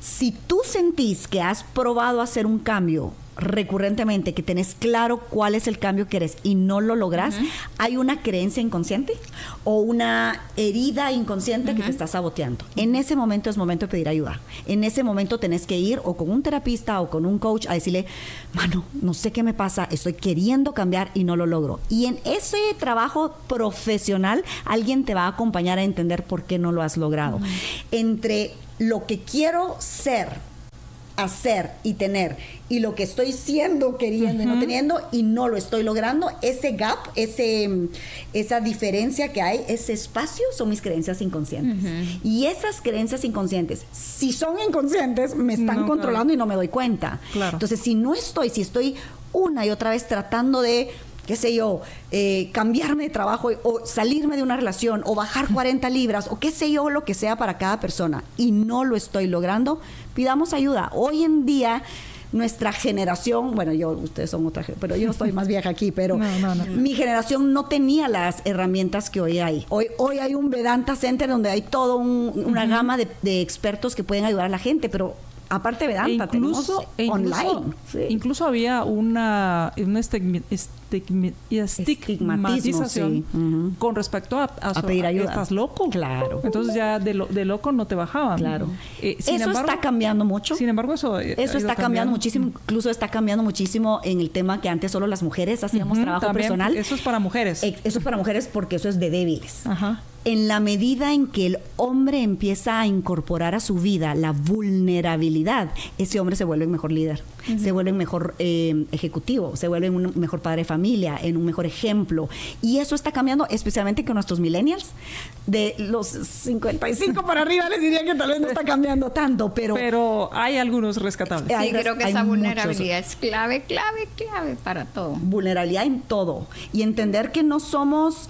Si tú sentís que has probado hacer un cambio recurrentemente, que tenés claro cuál es el cambio que eres y no lo logras, hay una creencia inconsciente o una herida inconsciente que te está saboteando. En ese momento es momento de pedir ayuda. En ese momento tenés que ir o con un terapista o con un coach a decirle, mano, no sé qué me pasa, estoy queriendo cambiar y no lo logro. Y en ese trabajo profesional, alguien te va a acompañar a entender por qué no lo has logrado. Entre lo que quiero ser, hacer y tener y lo que estoy siendo, queriendo y no teniendo y no lo estoy logrando, ese gap, ese, mm, esa diferencia que hay, ese espacio son mis creencias inconscientes. Y esas creencias inconscientes, si son inconscientes, me están No, controlando y no me doy cuenta. Claro. Entonces, si no estoy, si estoy una y otra vez tratando de qué sé yo, eh, cambiarme de trabajo o salirme de una relación o bajar 40 libras o qué sé yo, lo que sea para cada persona y no lo estoy logrando, pidamos ayuda. Hoy en día nuestra generación, bueno, yo, ustedes son otra, pero yo estoy más vieja aquí, pero *laughs* No, no, no. mi generación no tenía las herramientas que hoy hay. Hoy, hoy hay un Vedanta Center donde hay toda una gama de, de expertos que pueden ayudar a la gente, pero aparte de E Vedanta, incluso, tenemos e incluso, online. Sí. incluso había una, una estigmi- estigmi- estigmatización sí. Con respecto a, a, A pedir ayuda. Estás loco. Claro. Entonces ya de, lo- de loco no te bajaban. Claro. Eh, sin Eso embargo- está cambiando mucho. Sin embargo, eso, eh, Eso está cambiando muchísimo, incluso está cambiando muchísimo en el tema que antes solo las mujeres hacíamos trabajo personal. Eso es para mujeres. Eh, Eso es para mujeres porque eso es de débiles. Ajá. En la medida en que el hombre empieza a incorporar a su vida la vulnerabilidad, ese hombre se vuelve un mejor líder, se vuelve un mejor eh, ejecutivo, se vuelve un mejor padre de familia, en un mejor ejemplo. Y eso está cambiando, especialmente con nuestros millennials. De los 55 para arriba les diría que tal vez no está cambiando tanto, pero, Pero hay algunos rescatables. Hay Sí, creo que esa muchos. vulnerabilidad es clave, clave, clave para todo. vulnerabilidad en todo y entender que no somos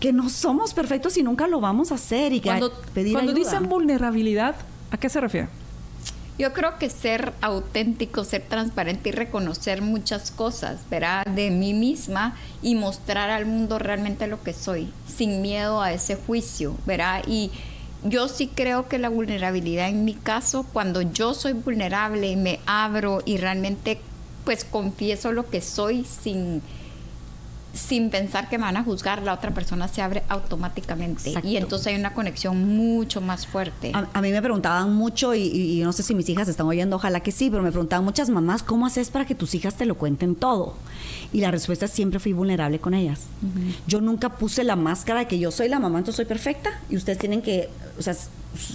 que no somos perfectos y nunca lo vamos a hacer y que Cuando, pedir cuando ayuda. dicen vulnerabilidad, ¿a qué se refiere? Yo creo que ser auténtico, ser transparente y reconocer muchas cosas, ¿verdad? De mí misma y mostrar al mundo realmente lo que soy, sin miedo a ese juicio, ¿verdad? Y yo sí creo que la vulnerabilidad en mi caso, cuando yo soy vulnerable y me abro y realmente pues confieso lo que soy sin sin pensar que me van a juzgar, la otra persona se abre automáticamente Exacto. y entonces hay una conexión mucho más fuerte. a, a mí me preguntaban mucho y, y- no sé si mis hijas están oyendo, ojalá que sí, pero me preguntaban muchas mamás, ¿cómo haces para que tus hijas te lo cuenten todo? Y la respuesta es siempre fui vulnerable con ellas. Yo nunca puse la máscara de que yo soy la mamá, entonces soy perfecta y ustedes tienen que, o sea,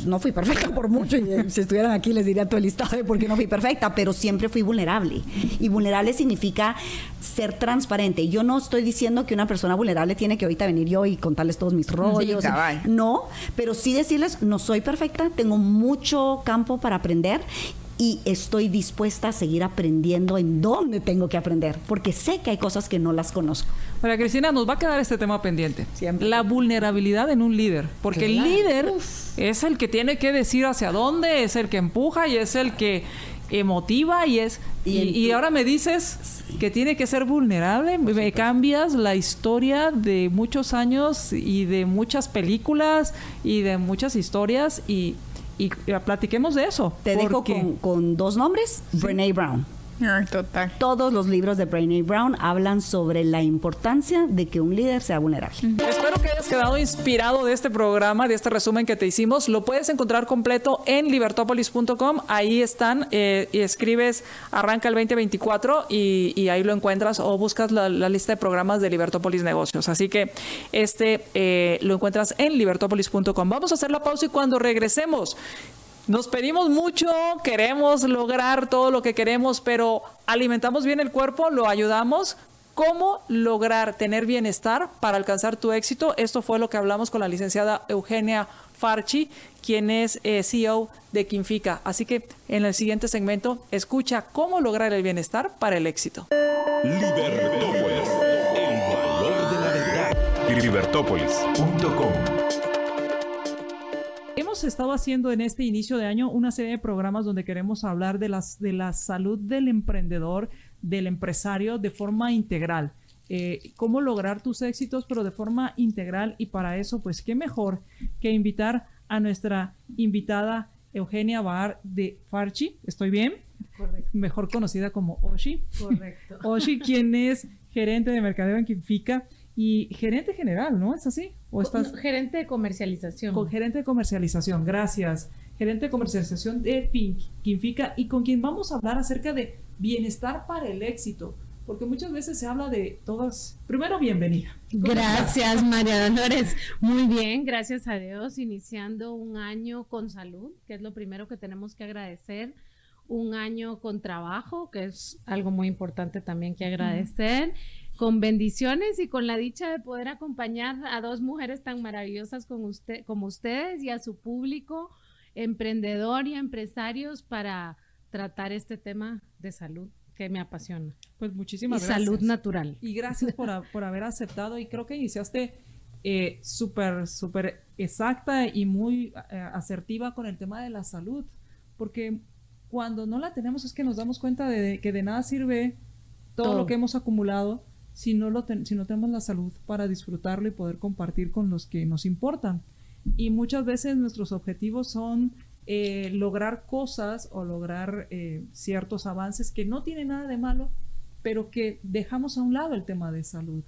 no fui perfecta por mucho, y eh, si estuvieran aquí les diría todo el listado de por qué no fui perfecta, pero siempre fui vulnerable. Y vulnerable significa ser transparente. Yo no estoy diciendo que una persona vulnerable tiene que ahorita venir yo y contarles todos mis rollos. no, pero sí decirles, no soy perfecta, tengo mucho campo para aprender y estoy dispuesta a seguir aprendiendo en dónde tengo que aprender, porque sé que hay cosas que no las conozco. María Cristina, nos va a quedar este tema pendiente. La vulnerabilidad en un líder, porque el líder es el que tiene que decir hacia dónde, es el que empuja y es el que emotiva y es y, ahora me dices que tiene que ser vulnerable me cambias la historia de muchos años y de muchas películas y de muchas historias y y platiquemos de eso. Te dejo con, dos nombres, Brene Brown. Total. Todos los libros de Brainy Brown hablan sobre la importancia de que un líder sea vulnerable. Espero que hayas quedado inspirado de este programa, de este resumen que te hicimos. Lo puedes encontrar completo en libertopolis.com. Ahí están eh, y escribes arranca el 2024 y, ahí lo encuentras o buscas la, lista de programas de Libertopolis Negocios. Así que este eh, lo encuentras en libertopolis.com. Vamos a hacer la pausa y cuando regresemos nos pedimos mucho, queremos lograr todo lo que queremos, pero alimentamos bien el cuerpo, lo ayudamos. ¿Cómo lograr tener bienestar para alcanzar tu éxito? Esto fue lo que hablamos con la licenciada Eugenia Farchi, quien es eh, CEO de Quinfica. Así que en el siguiente segmento, escucha cómo lograr el bienestar para el éxito. Libertópolis, el valor de la verdad. Libertópolis.com hemos estado haciendo en este inicio de año una serie de programas donde queremos hablar de, las, de la salud del emprendedor, del empresario de forma integral. Eh, cómo lograr tus éxitos, pero de forma integral. Y para eso, pues, qué mejor que invitar a nuestra invitada Eugenia Bar de Farchi. ¿Estoy bien? Correcto. Mejor conocida como Oshi. Correcto. *laughs* Oshi, quien es gerente de mercadeo en Quinfica y gerente general, ¿no? ¿Es así? ¿O estás... gerente de comercialización. Con gerente de comercialización, gracias. Gerente de comercialización de Quinfica y con quien vamos a hablar acerca de bienestar para el éxito. Porque muchas veces se habla de todas. Primero, bienvenida. Gracias, María Dolores. Muy bien, gracias a Dios. Iniciando un año con salud, que es lo primero que tenemos que agradecer. Un año con trabajo, que es algo muy importante también que agradecer con bendiciones y con la dicha de poder acompañar a dos mujeres tan maravillosas como, usted, como ustedes y a su público emprendedor y empresarios para tratar este tema de salud que me apasiona. Pues muchísimas y Salud natural. Y gracias por, haber aceptado y creo que iniciaste eh, súper, súper exacta y muy eh, asertiva con el tema de la salud, porque cuando no la tenemos es que nos damos cuenta de, que de nada sirve todo. lo que hemos acumulado si no, lo si no tenemos la salud para disfrutarlo y poder compartir con los que nos importan. Y muchas veces nuestros objetivos son eh, lograr cosas o lograr eh, ciertos avances que no tienen nada de malo, pero que dejamos a un lado el tema de salud.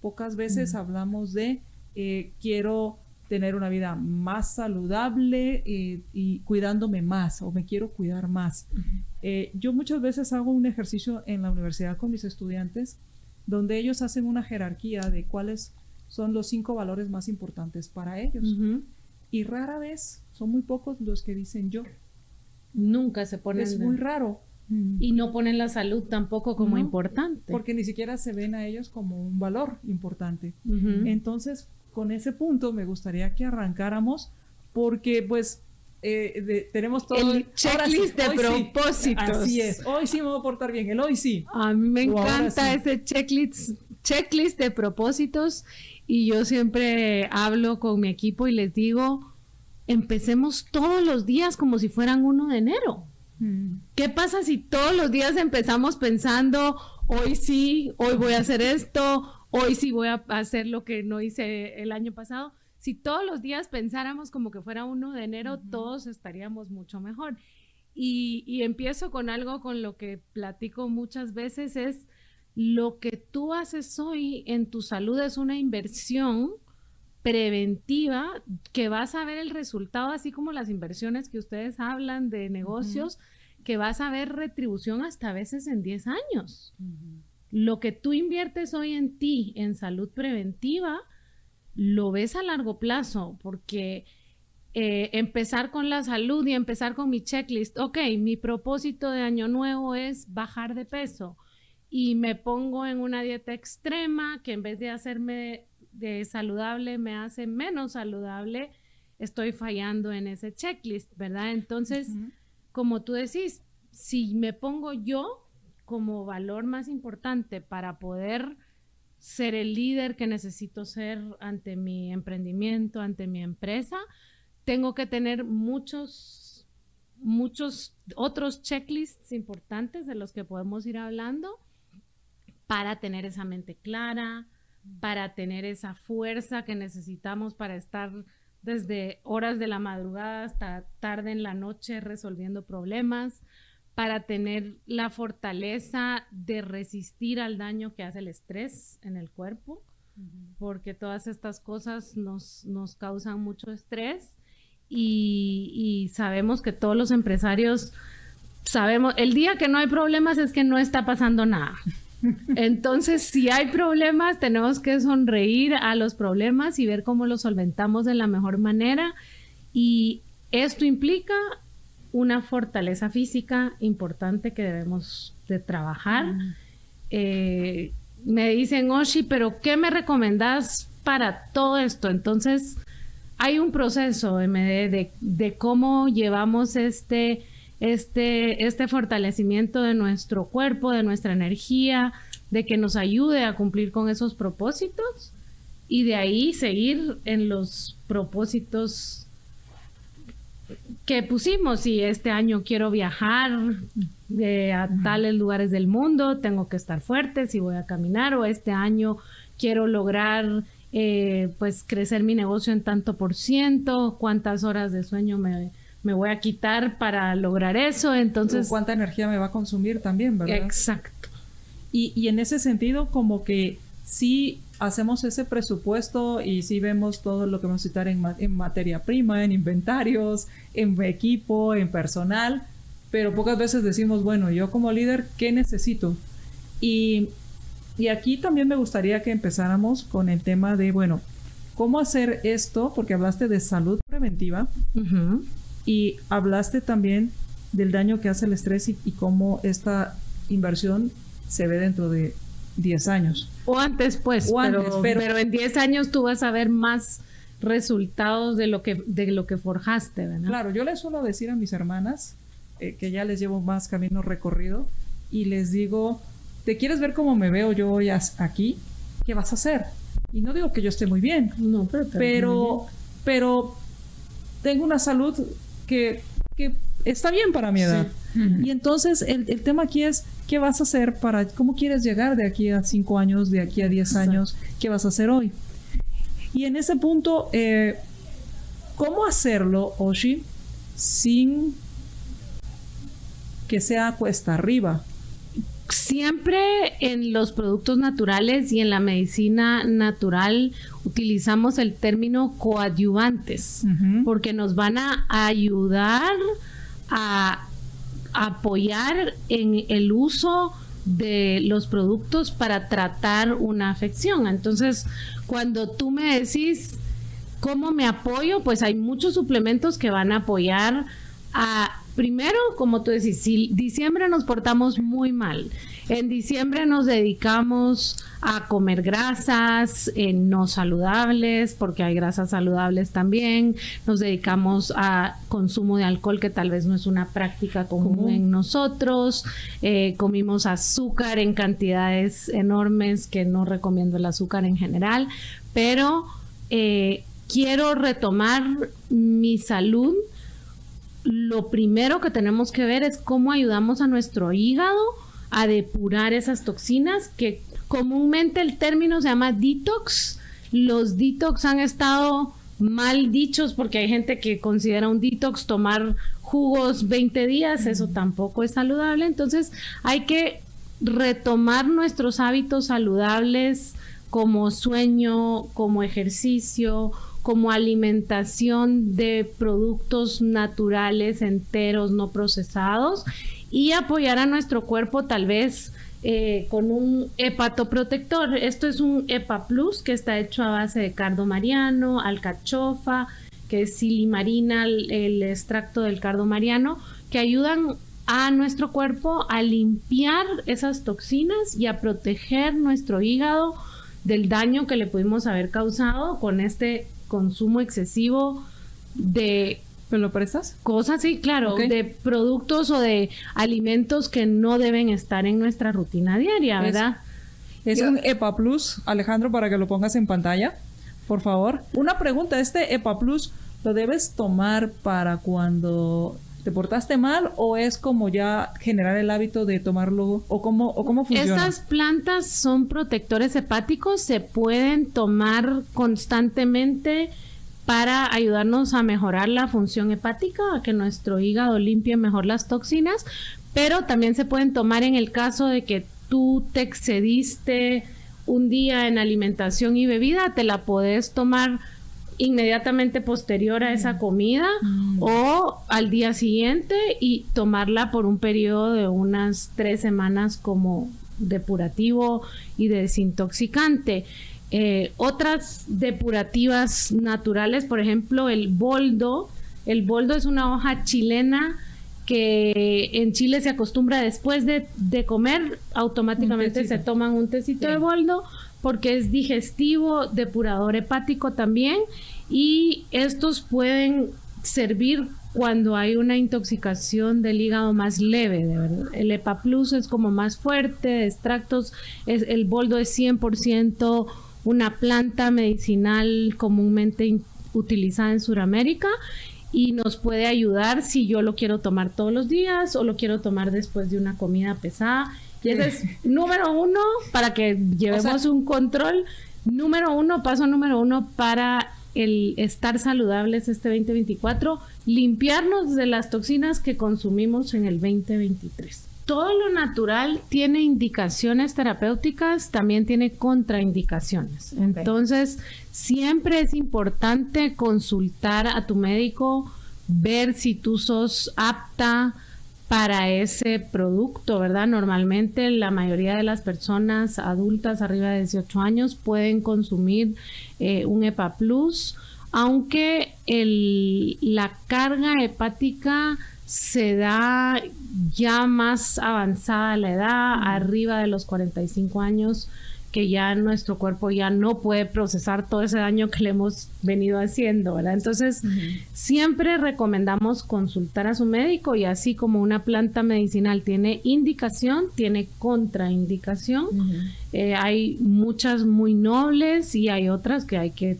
Pocas veces hablamos de eh, quiero tener una vida más saludable y cuidándome más o me quiero cuidar más. yo muchas veces hago un ejercicio en la universidad con mis estudiantes donde ellos hacen una jerarquía de cuáles son los cinco valores más importantes para ellos. Y rara vez, son muy pocos los que dicen yo. Nunca se ponen. Es muy raro. Y no ponen la salud tampoco como importante. Porque ni siquiera se ven a ellos como un valor importante. Entonces, con ese punto me gustaría que arrancáramos porque pues eh, tenemos todo el checklist de propósitos. así es. Hoy sí me voy a portar bien. El hoy sí. A mí me encanta ese checklist, checklist de propósitos y yo siempre hablo con mi equipo y les digo, empecemos todos los días como si fueran uno de enero. Mm. ¿Qué pasa si todos los días empezamos pensando, hoy sí, hoy voy a hacer esto, hoy sí voy a hacer lo que no hice el año pasado? Si todos los días pensáramos como que fuera uno de enero, todos estaríamos mucho mejor. Y, empiezo con algo con lo que platico muchas veces, es lo que tú haces hoy en tu salud es una inversión preventiva que vas a ver el resultado, así como las inversiones que ustedes hablan de negocios, que vas a ver retribución hasta a veces en 10 años. Lo que tú inviertes hoy en ti, en salud preventiva, lo ves a largo plazo, porque eh, empezar con la salud y empezar con mi checklist. Ok, mi propósito de año nuevo es bajar de peso y me pongo en una dieta extrema que en vez de hacerme de saludable me hace menos saludable, estoy fallando en ese checklist, ¿verdad? Entonces, como tú decís, si me pongo yo como valor más importante para poder ser el líder que necesito ser ante mi emprendimiento, ante mi empresa, tengo que tener muchos, muchos otros checklists importantes de los que podemos ir hablando para tener esa mente clara, para tener esa fuerza que necesitamos para estar desde horas de la madrugada hasta tarde en la noche resolviendo problemas, para tener la fortaleza de resistir al daño que hace el estrés en el cuerpo, porque todas estas cosas nos, nos causan mucho estrés y, y, sabemos que todos los empresarios sabemos, el día que no hay problemas es que no está pasando nada. *laughs* Entonces, si hay problemas, tenemos que sonreír a los problemas y ver cómo los solventamos de la mejor manera. Y esto implica una fortaleza física importante que debemos de trabajar. Eh, me dicen, Oshi, pero ¿qué me recomendás para todo esto? Entonces, hay un proceso, MD, de, de cómo llevamos este este, este fortalecimiento de nuestro cuerpo, de nuestra energía, de que nos ayude a cumplir con esos propósitos y de ahí seguir en los propósitos que pusimos. Si este año quiero viajar a tales lugares del mundo, tengo que estar fuerte, si voy a caminar, o este año quiero lograr eh, pues crecer mi negocio en tanto por ciento, cuántas horas de sueño me, me voy a quitar para lograr eso, entonces... ¿Cuánta energía me va a consumir también, verdad? Exacto. Y, y en ese sentido, como que sí hacemos ese presupuesto y sí vemos todo lo que vamos a citar en, en materia prima, en inventarios, en equipo, en personal, pero pocas veces decimos, bueno, yo como líder, ¿qué necesito? Y, y aquí también me gustaría que empezáramos con el tema de, bueno, ¿cómo hacer esto? Porque hablaste de salud preventiva. Y hablaste también del daño que hace el estrés y, cómo esta inversión se ve dentro de 10 años. O antes, pues, pero, en 10 años tú vas a ver más resultados de lo que, de lo que forjaste, ¿verdad? Claro, yo les suelo decir a mis hermanas, eh, que ya les llevo más camino recorrido, y les digo, ¿te quieres ver cómo me veo yo hoy aquí? ¿Qué vas a hacer? Y no digo que yo esté muy bien, no, pero, pero, pero tengo una salud que, está bien para mi edad. Y entonces el, tema aquí es, ¿qué vas a hacer para, cómo quieres llegar de aquí a cinco años, de aquí a diez años? ¿Qué vas a hacer hoy? Y en ese punto, eh, ¿cómo hacerlo, Oshi, sin que sea cuesta arriba? Siempre en los productos naturales y en la medicina natural utilizamos el término coadyuvantes porque nos van a ayudar a apoyar en el uso de los productos para tratar una afección. Entonces, cuando tú me decís cómo me apoyo, pues hay muchos suplementos que van a apoyar a primero, como tú decís, si diciembre nos portamos muy mal, en diciembre nos dedicamos a comer grasas eh, no saludables, porque hay grasas saludables también, nos dedicamos a consumo de alcohol, que tal vez no es una práctica común. en nosotros, eh, comimos azúcar en cantidades enormes, que no recomiendo el azúcar en general, pero eh, quiero retomar mi salud. Lo primero que tenemos que ver es cómo ayudamos a nuestro hígado a depurar esas toxinas, que comúnmente el término se llama detox. Los detox han estado mal dichos porque hay gente que considera un detox tomar jugos 20 días, eso tampoco es saludable. Entonces hay que retomar nuestros hábitos saludables como sueño, como ejercicio, como alimentación de productos naturales, enteros, no procesados, y apoyar a nuestro cuerpo tal vez eh, con un hepatoprotector. Esto es un EPA Plus que está hecho a base de cardo mariano, alcachofa, que es silimarina, el, el extracto del cardo mariano, que ayudan a nuestro cuerpo a limpiar esas toxinas y a proteger nuestro hígado del daño que le pudimos haber causado con este consumo excesivo de ¿Me lo prestas? Cosas, sí, claro, de productos o de alimentos que no deben estar en nuestra rutina diaria, ¿verdad? Es, un EPA Plus, Alejandro, para que lo pongas en pantalla, por favor. Una pregunta, ¿este EPA Plus lo debes tomar para cuando te portaste mal o es como ya generar el hábito de tomarlo o cómo, o cómo funciona? Estas plantas son protectores hepáticos, se pueden tomar constantemente para ayudarnos a mejorar la función hepática, a que nuestro hígado limpie mejor las toxinas, pero también se pueden tomar en el caso de que tú te excediste un día en alimentación y bebida, te la puedes tomar inmediatamente posterior a esa comida mm. o al día siguiente y tomarla por un periodo de unas tres semanas como depurativo y desintoxicante. Eh, otras depurativas naturales, por ejemplo, el boldo. El boldo es una hoja chilena que en Chile se acostumbra después de, comer, automáticamente se toman un tecito de boldo porque es digestivo, depurador hepático también y estos pueden servir cuando hay una intoxicación del hígado más leve, de verdad. El EPA Plus es como más fuerte, extractos, es, el boldo es 100% una planta medicinal comúnmente utilizada en Sudamérica y nos puede ayudar si yo lo quiero tomar todos los días o lo quiero tomar después de una comida pesada. Y ese es *laughs* número uno para que llevemos un control. Número uno, paso número uno para el estar saludables este 2024, limpiarnos de las toxinas que consumimos en el 2023 todo lo natural tiene indicaciones terapéuticas, también tiene contraindicaciones. Entonces, siempre es importante consultar a tu médico, ver si tú sos apta para ese producto, ¿verdad? Normalmente la mayoría de las personas adultas arriba de 18 años pueden consumir eh, un EPA Plus, aunque la carga hepática se da ya más avanzada la edad, arriba de los 45 años, que ya nuestro cuerpo ya no puede procesar todo ese daño que le hemos venido haciendo, ¿verdad? Entonces, siempre recomendamos consultar a su médico y así como una planta medicinal tiene indicación, tiene contraindicación. Eh, hay muchas muy nobles y hay otras que hay que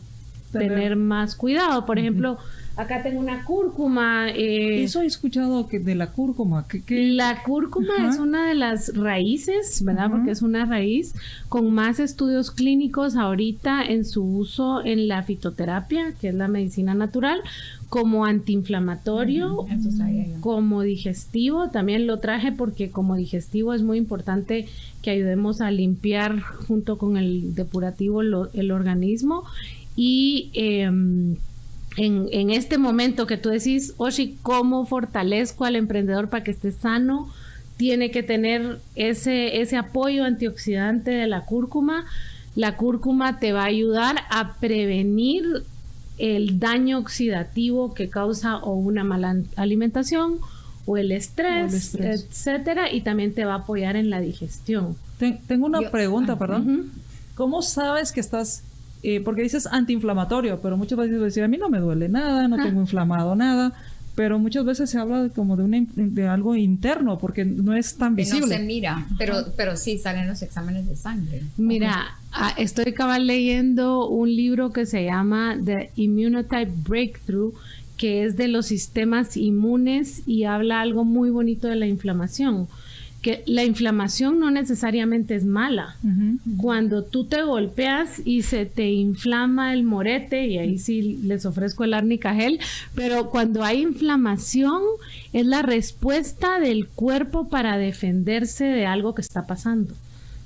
tener más cuidado. Por ejemplo, Acá tengo una cúrcuma. Eh, Eso he escuchado que de la cúrcuma. que La cúrcuma es una de las raíces, ¿verdad? Porque es una raíz con más estudios clínicos ahorita en su uso en la fitoterapia, que es la medicina natural, como antiinflamatorio, como digestivo. También lo traje porque como digestivo es muy importante que ayudemos a limpiar junto con el depurativo el organismo. Y em, en, este momento que tú decís, Oshi, ¿cómo fortalezco al emprendedor para que esté sano? Tiene que tener ese, ese apoyo antioxidante de la cúrcuma. La cúrcuma te va a ayudar a prevenir el daño oxidativo que causa o una mala alimentación o el estrés, etcétera, y también te va a apoyar en la digestión. tengo una pregunta, ah, perdón. ¿Cómo sabes que estás eh, porque dices antiinflamatorio, pero muchas veces decir, a mí no me duele nada, no tengo inflamado nada, pero muchas veces se habla como de, una, de algo interno, porque no es tan visible. no se mira, pero, pero sí salen los exámenes de sangre. Mira, ah, estoy cabal leyendo un libro que se llama The Immunotype Breakthrough, que es de los sistemas inmunes y habla algo muy bonito de la inflamación que la inflamación no necesariamente es mala. Cuando tú te golpeas y se te inflama el morete, y ahí sí les ofrezco el árnica gel, pero cuando hay inflamación es la respuesta del cuerpo para defenderse de algo que está pasando.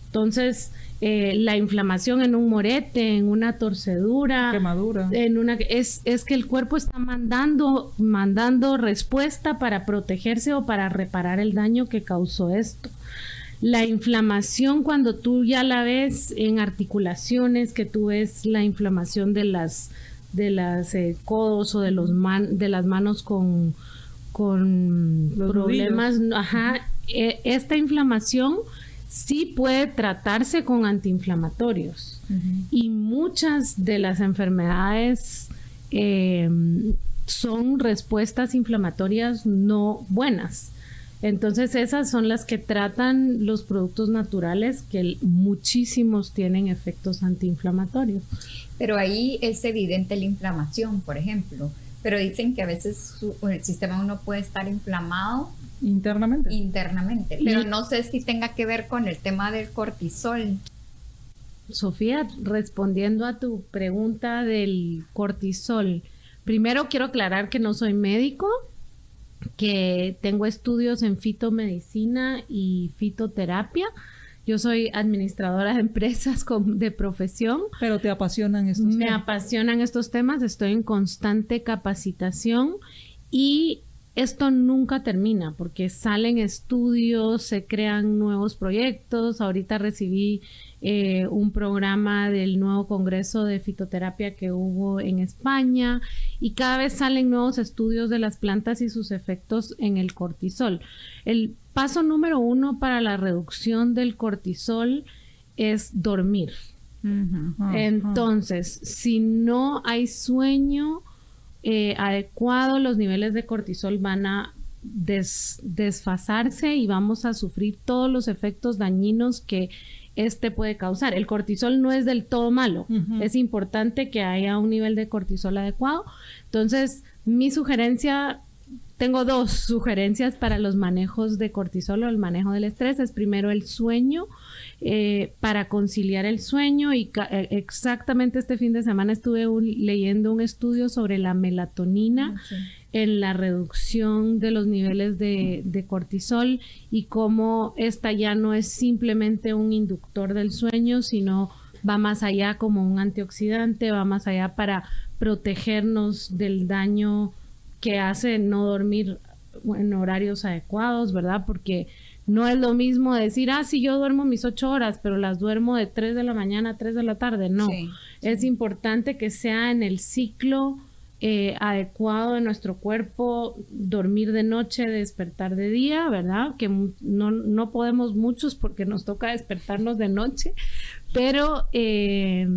Entonces, eh, la inflamación en un morete, en una torcedura, quemadura, en una es, es que el cuerpo está mandando mandando respuesta para protegerse o para reparar el daño que causó esto. La inflamación cuando tú ya la ves en articulaciones, que tú ves la inflamación de las de las eh, codos o de los man, de las manos con, con problemas, ajá, e, esta inflamación sí puede tratarse con antiinflamatorios y muchas de las enfermedades em, son respuestas inflamatorias no buenas. Entonces esas son las que tratan los productos naturales que muchísimos tienen efectos antiinflamatorios. Pero ahí es evidente la inflamación, por ejemplo. Pero dicen que a veces el sistema uno puede estar inflamado internamente. Internamente. Pero no sé si tenga que ver con el tema del cortisol. Sofía, respondiendo a tu pregunta del cortisol, primero quiero aclarar que no soy médico, que tengo estudios en fitomedicina y fitoterapia. Yo soy administradora de empresas de profesión. Pero te apasionan estos Me apasionan estos temas, estoy en constante capacitación y esto nunca termina porque salen estudios, se crean nuevos proyectos. Ahorita recibí eh, un programa del nuevo Congreso de Fitoterapia que hubo en España y cada vez salen nuevos estudios de las plantas y sus efectos en el cortisol. El paso número uno para la reducción del cortisol es dormir. Entonces, si no hay sueño, eh, adecuado, los niveles de cortisol van a desfasarse y vamos a sufrir todos los efectos dañinos que este puede causar. El cortisol no es del todo malo, es importante que haya un nivel de cortisol adecuado. Entonces, mi sugerencia tengo dos sugerencias para los manejos de cortisol o el manejo del estrés. Es primero el sueño, eh, para conciliar el sueño y eh, exactamente este fin de semana estuve leyendo un estudio sobre la melatonina. Ah, en la reducción de los niveles de, de, cortisol y cómo esta ya no es simplemente un inductor del sueño, sino va más allá como un antioxidante, va más allá para protegernos del daño que hace no dormir en horarios adecuados, ¿verdad? Porque no es lo mismo decir, ah, sí, yo duermo mis ocho horas, pero las duermo de tres de la mañana a tres de la tarde. No, es importante que sea en el ciclo eh, adecuado de nuestro cuerpo, dormir de noche, despertar de día, ¿verdad? Que no, no podemos muchos porque nos toca despertarnos de noche, pero... Eh,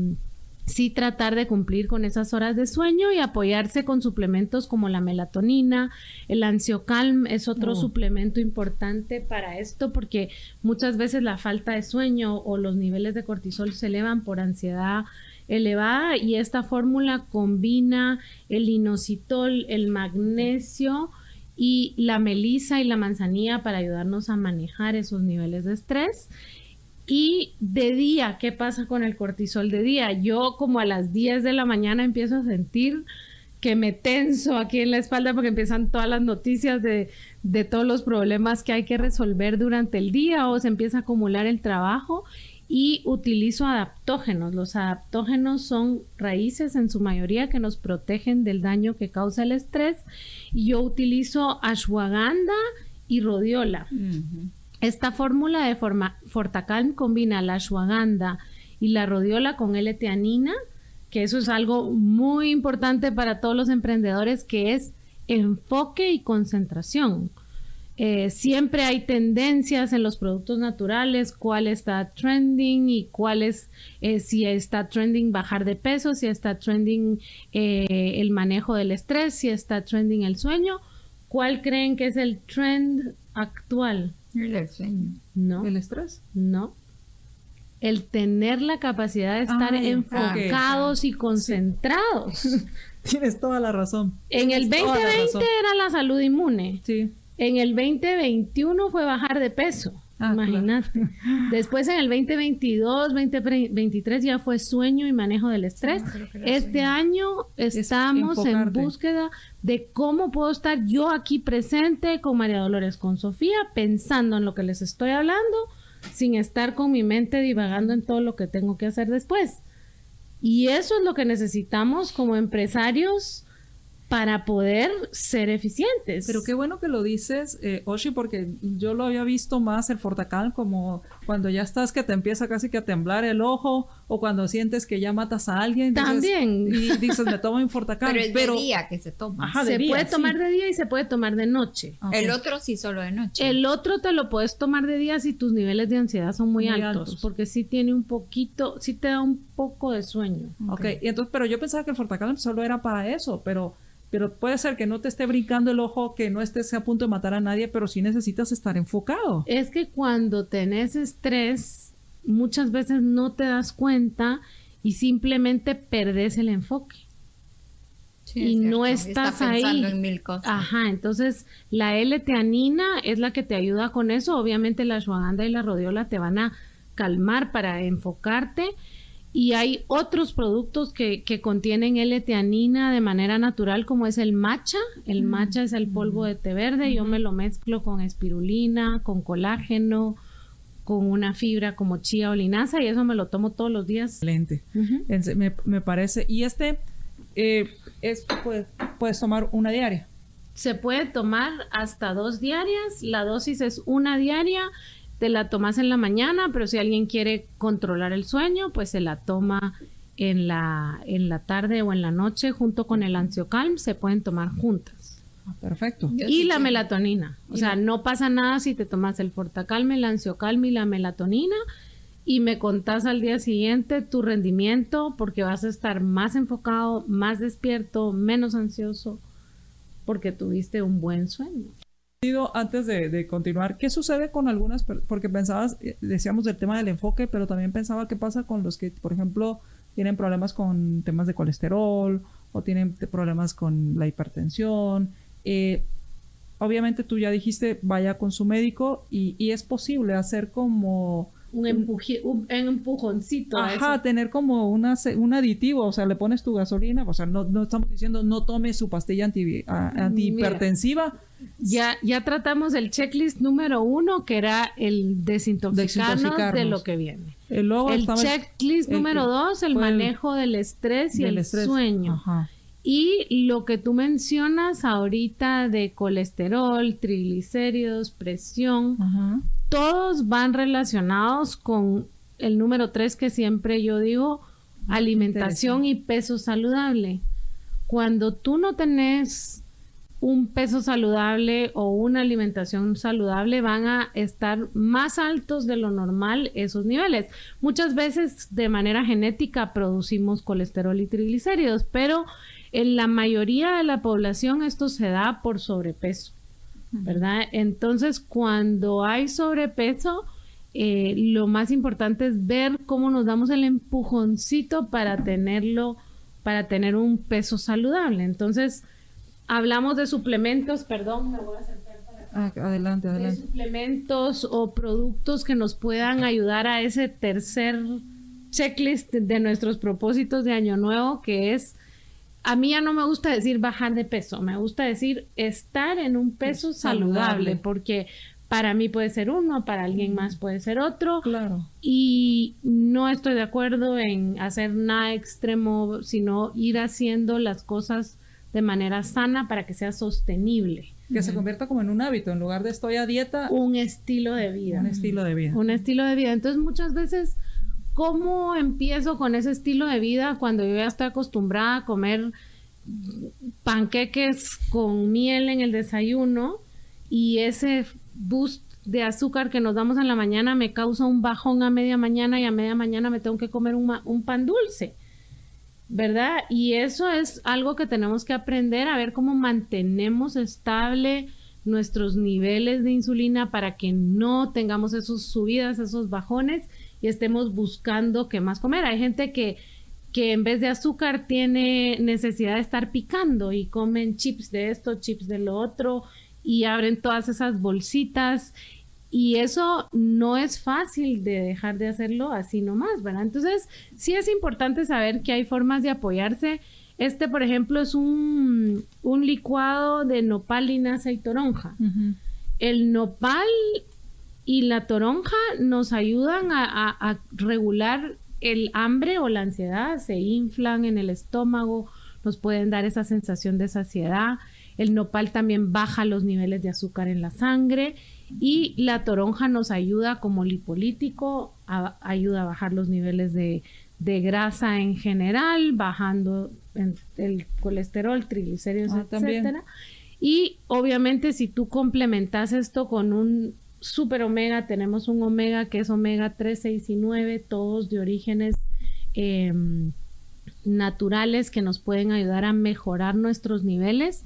sí tratar de cumplir con esas horas de sueño y apoyarse con suplementos como la melatonina, el ansiocalm es otro oh. suplemento importante para esto porque muchas veces la falta de sueño o los niveles de cortisol se elevan por ansiedad elevada y esta fórmula combina el inositol, el magnesio y la melisa y la manzanilla para ayudarnos a manejar esos niveles de estrés y de día, ¿qué pasa con el cortisol de día? Yo como a las 10 de la mañana empiezo a sentir que me tenso aquí en la espalda porque empiezan todas las noticias de, todos los problemas que hay que resolver durante el día o se empieza a acumular el trabajo y utilizo adaptógenos. Los adaptógenos son raíces en su mayoría que nos protegen del daño que causa el estrés y yo utilizo ashwagandha y rodiola. Esta fórmula de forma, Fortacalm combina la ashwagandha y la rodiola con L-teanina, que eso es algo muy importante para todos los emprendedores, que es enfoque y concentración. Eh, siempre hay tendencias en los productos naturales, cuál está trending y cuál es, eh, si está trending bajar de peso, si está trending eh, el manejo del estrés, si está trending el sueño. ¿Cuál creen que es el trend actual? El sueño. No. ¿El estrés? No. El tener la capacidad de estar enfocados y concentrados. *laughs* Tienes toda la razón. En el 2020 era la salud inmune. Sí. En el 2021 fue bajar de peso. Ah, Imagínate. *laughs* Después en el 2022, 2023 ya fue sueño y manejo del estrés. este año estamos en búsqueda de cómo puedo estar yo aquí presente con María Dolores, con Sofía, pensando en lo que les estoy hablando, sin estar con mi mente divagando en todo lo que tengo que hacer después. Y eso es lo que necesitamos como empresarios para poder ser eficientes. Pero qué bueno que lo dices, eh, Oshi, porque yo lo había visto más el Fortacal como cuando ya estás que te empieza casi que a temblar el ojo o cuando sientes que ya matas a alguien. También. y dices, me tomo un Fortacal. Pero es de día que se toma. Ajá, se puede tomar de día y se puede tomar de noche. El otro sí solo de noche. El otro te lo puedes tomar de día si tus niveles de ansiedad son muy, altos, porque sí tiene un poquito, sí te da un poco de sueño. Ok, y entonces, pero yo pensaba que el Fortacal solo era para eso, pero pero puede ser que no te esté brincando el ojo, que no estés a punto de matar a nadie, pero sí necesitas estar enfocado. Es que cuando tenés estrés, muchas veces no te das cuenta y simplemente perdes el enfoque. y no estás ahí. En mil cosas. Ajá, entonces la L-teanina es la que te ayuda con eso. Obviamente la ashwagandha y la rodiola te van a calmar para enfocarte y hay otros productos que, que contienen L-teanina de manera natural, como es el matcha. El mm. matcha es el polvo de té verde. Yo me lo mezclo con espirulina, con colágeno, con una fibra como chía o linaza y eso me lo tomo todos los días. Excelente. me, me, parece. Y este, eh, es, pues, puedes tomar una diaria. Se puede tomar hasta dos diarias. La dosis es una diaria te la tomas en la mañana, pero si alguien quiere controlar el sueño, pues se la toma en la, en la tarde o en la noche junto con el ansiocalm, se pueden tomar juntas. Ah, perfecto. y la melatonina. O sea, no pasa nada si te tomas el fortacalm, el ansiocalm y la melatonina y me contás al día siguiente tu rendimiento porque vas a estar más enfocado, más despierto, menos ansioso porque tuviste un buen sueño antes de, continuar, ¿qué sucede con algunas? Porque pensabas, eh, decíamos del tema del enfoque, pero también pensaba qué pasa con los que, por ejemplo, tienen problemas con temas de colesterol o tienen problemas con la hipertensión. Eh, obviamente tú ya dijiste, vaya con su médico y, y es posible hacer como un, empuje, un, empujoncito. Ajá, tener como una, un aditivo, o sea, le pones tu gasolina, o sea, no, no estamos diciendo no tome su pastilla anti, antihipertensiva. ya, ya tratamos el checklist número uno, que era el desintoxicarnos, de lo que viene. El, checklist número dos, el manejo del estrés y el sueño. Y lo que tú mencionas ahorita de colesterol, triglicéridos, presión, todos van relacionados con el número tres que siempre yo digo, alimentación y peso saludable. Cuando tú no tenés un peso saludable o una alimentación saludable, van a estar más altos de lo normal esos niveles. Muchas veces de manera genética producimos colesterol y triglicéridos, pero en la mayoría de la población esto se da por sobrepeso. ¿Verdad? Entonces, cuando hay sobrepeso, eh, lo más importante es ver cómo nos damos el empujoncito para tenerlo, para tener un peso saludable. Entonces, hablamos de suplementos, perdón, me voy a acercar para ah, adelante, adelante. De suplementos o productos que nos puedan ayudar a ese tercer checklist de nuestros propósitos de año nuevo, que es a mí ya no me gusta decir bajar de peso, me gusta decir estar en un peso saludable, porque para mí puede ser uno, para alguien más puede ser otro. Claro. Y no estoy de acuerdo en hacer nada extremo, sino ir haciendo las cosas de manera sana para que sea sostenible. Que se convierta como en un hábito, en lugar de estoy a dieta. Un estilo de vida. Un estilo de vida. Un estilo de vida. Entonces muchas veces ¿Cómo empiezo con ese estilo de vida cuando yo ya estoy acostumbrada a comer panqueques con miel en el desayuno y ese boost de azúcar que nos damos en la mañana me causa un bajón a media mañana y a media mañana me tengo que comer un, pan dulce? ¿Verdad? Y eso es algo que tenemos que aprender a ver cómo mantenemos estable nuestros niveles de insulina para que no tengamos esos subidas, esos bajones y estemos buscando qué más comer. Hay gente que, que en vez de azúcar tiene necesidad de estar picando y comen chips de esto, chips de lo otro y abren todas esas bolsitas y eso no es fácil de dejar de hacerlo así nomás, ¿verdad? Entonces, sí es importante saber que hay formas de apoyarse. Este, por ejemplo, es un, un licuado de nopal, linaza y toronja. El nopal y la toronja nos ayudan a, regular el hambre o la ansiedad, se inflan en el estómago, nos pueden dar esa sensación de saciedad. El nopal también baja los niveles de azúcar en la sangre y la toronja nos ayuda como lipolítico, ayuda a bajar los niveles de, grasa en general, bajando el colesterol, triglicéridos, ah, etcétera. Y obviamente si tú complementas esto con un super omega, tenemos un omega que es omega 3, 6 y 9, todos de orígenes em, naturales que nos pueden ayudar a mejorar nuestros niveles.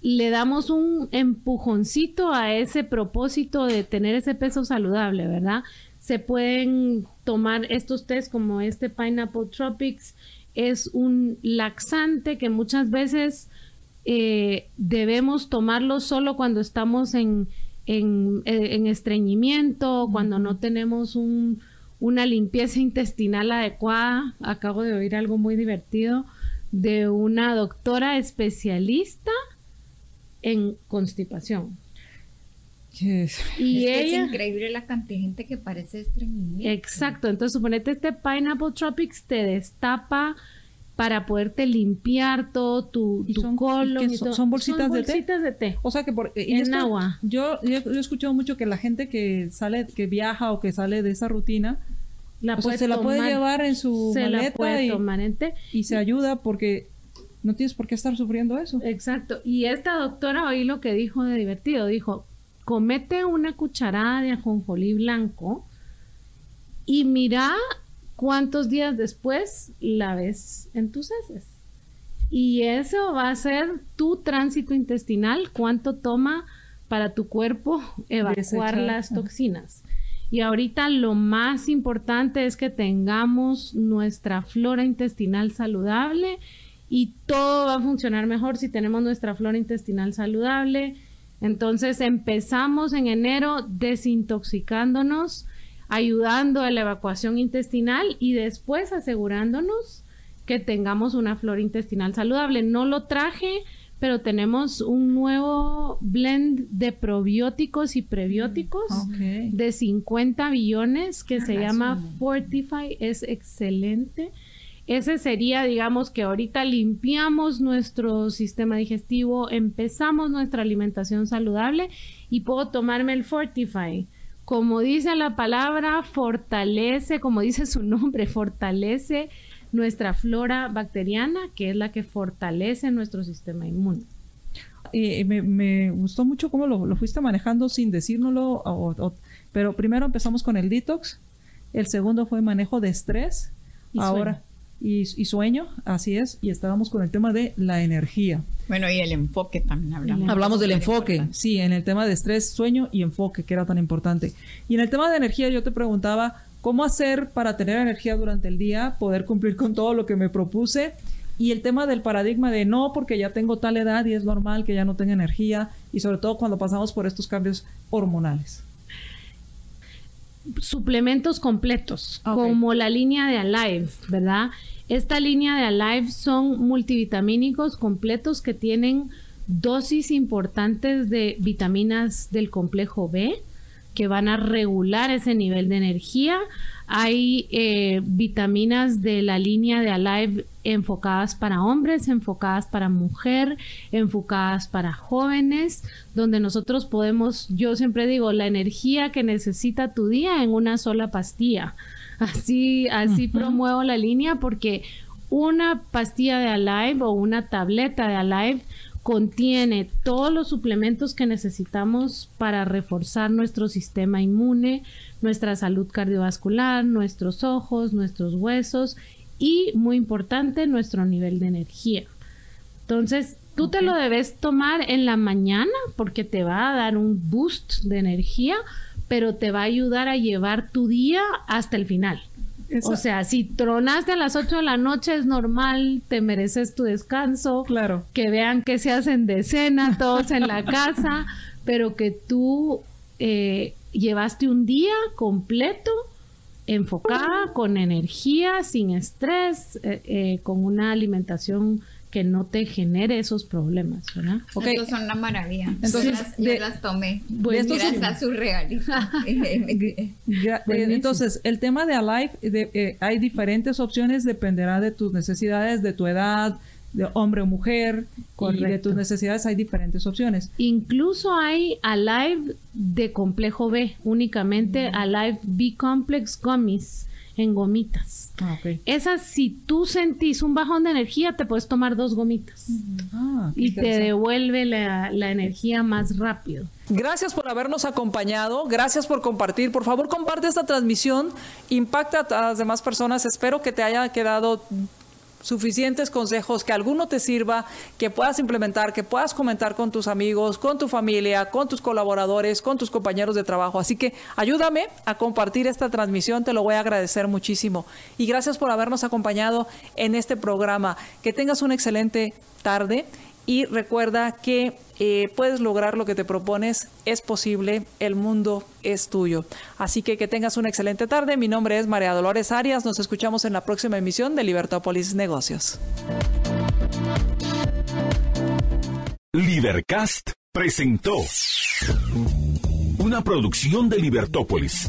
Le damos un empujoncito a ese propósito de tener ese peso saludable, ¿verdad? Se pueden tomar estos test como este Pineapple Tropics, es un laxante que muchas veces eh, debemos tomarlo solo cuando estamos en, en, eh, estreñimiento, cuando no tenemos una limpieza intestinal adecuada. Acabo de oír algo muy divertido de una doctora especialista en constipación. Y es, increíble la cantidad de gente que parece estreñimiento. Exacto, entonces suponete este Pineapple Tropics te destapa para poderte limpiar todo tu, tu colon. son, bolsitas, de, té? O sea que por, y en agua. Yo, yo, he escuchado mucho que la gente que sale, que viaja o que sale de esa rutina, la se la puede llevar en su maleta y, y se ayuda porque no tienes por qué estar sufriendo eso. Exacto. Y esta doctora oí lo que dijo de divertido. Dijo, comete una cucharada de ajonjolí blanco y mira cuántos días después la ves en tus heces. Y eso va a ser tu tránsito intestinal, cuánto toma para tu cuerpo evacuar las toxinas. Y ahorita lo más importante es que tengamos nuestra flora intestinal saludable y todo va a funcionar mejor si tenemos nuestra flora intestinal saludable. Entonces empezamos en enero desintoxicándonos ayudando a la evacuación intestinal y después asegurándonos que tengamos una flora intestinal saludable. No lo traje, pero tenemos un nuevo blend de probióticos y prebióticos de 50 billones que se llama Fortify. Es excelente. Ese sería, digamos, que ahorita limpiamos nuestro sistema digestivo, empezamos nuestra alimentación saludable y puedo tomarme el Fortify como dice la palabra, fortalece, como dice su nombre, fortalece nuestra flora bacteriana, que es la que fortalece nuestro sistema inmune. Y me, gustó mucho cómo lo, fuiste manejando sin decírnoslo, pero primero empezamos con el detox, el segundo fue manejo de estrés, ahora y, sueño, así es, y estábamos con el tema de la energía. Bueno, y el enfoque también hablamos. Hablamos del enfoque, sí, en el tema de estrés, sueño y enfoque, que era tan importante. Y en el tema de energía yo te preguntaba, ¿cómo hacer para tener energía durante el día, poder cumplir con todo lo que me propuse? Y el tema del paradigma de no, porque ya tengo tal edad y es normal que ya no tenga energía, y sobre todo cuando pasamos por estos cambios hormonales suplementos completos, como la línea de Alive, ¿verdad? Esta línea de Alive son multivitamínicos completos que tienen dosis importantes de vitaminas del complejo B que van a regular ese nivel de energía. Hay eh, vitaminas de la línea de Alive enfocadas para hombres, enfocadas para mujer, enfocadas para jóvenes, donde nosotros podemos, yo siempre digo, la energía que necesita tu día en una sola pastilla. Así, así promuevo la línea porque una pastilla de Alive o una tableta de Alive contiene todos los suplementos que necesitamos para reforzar nuestro sistema inmune, nuestra salud cardiovascular, nuestros ojos, nuestros huesos y, muy importante, nuestro nivel de energía. Entonces, tú te lo debes tomar en la mañana porque te va a dar un boost de energía, pero te va a ayudar a llevar tu día hasta el final. O sea, si tronaste a las 8 de la noche es normal, te mereces tu descanso. Claro. Que vean que se hacen de cena todos en la *laughs* casa, pero que tú eh, llevaste un día completo enfocada, con energía, sin estrés, eh, eh, con una alimentación que no te genere esos problemas, ¿verdad? Okay. Estos son una maravilla. Entonces, yo las, tomé. Bueno, gracias a su Entonces, el tema de Alive, de, eh, hay diferentes opciones, dependerá de tus necesidades, de tu edad, de hombre o mujer, y de tus necesidades hay diferentes opciones. Incluso hay Alive de complejo B, únicamente Alive B Complex Gummies en gomitas. Ah, Esas, si tú sentís un bajón de energía, te puedes tomar dos gomitas. Ah, y te devuelve la, la, energía más rápido. Gracias por habernos acompañado, gracias por compartir. Por favor, comparte esta transmisión, impacta a las demás personas. Espero que te haya quedado suficientes consejos, que alguno te sirva, que puedas implementar, que puedas comentar con tus amigos, con tu familia, con tus colaboradores, con tus compañeros de trabajo. Así que ayúdame a compartir esta transmisión, te lo voy a agradecer muchísimo. Y gracias por habernos acompañado en este programa. Que tengas una excelente tarde y recuerda que eh, puedes lograr lo que te propones, es posible, el mundo es tuyo. Así que que tengas una excelente tarde. Mi nombre es María Dolores Arias. Nos escuchamos en la próxima emisión de Libertópolis Negocios. Libercast presentó una producción de Libertópolis.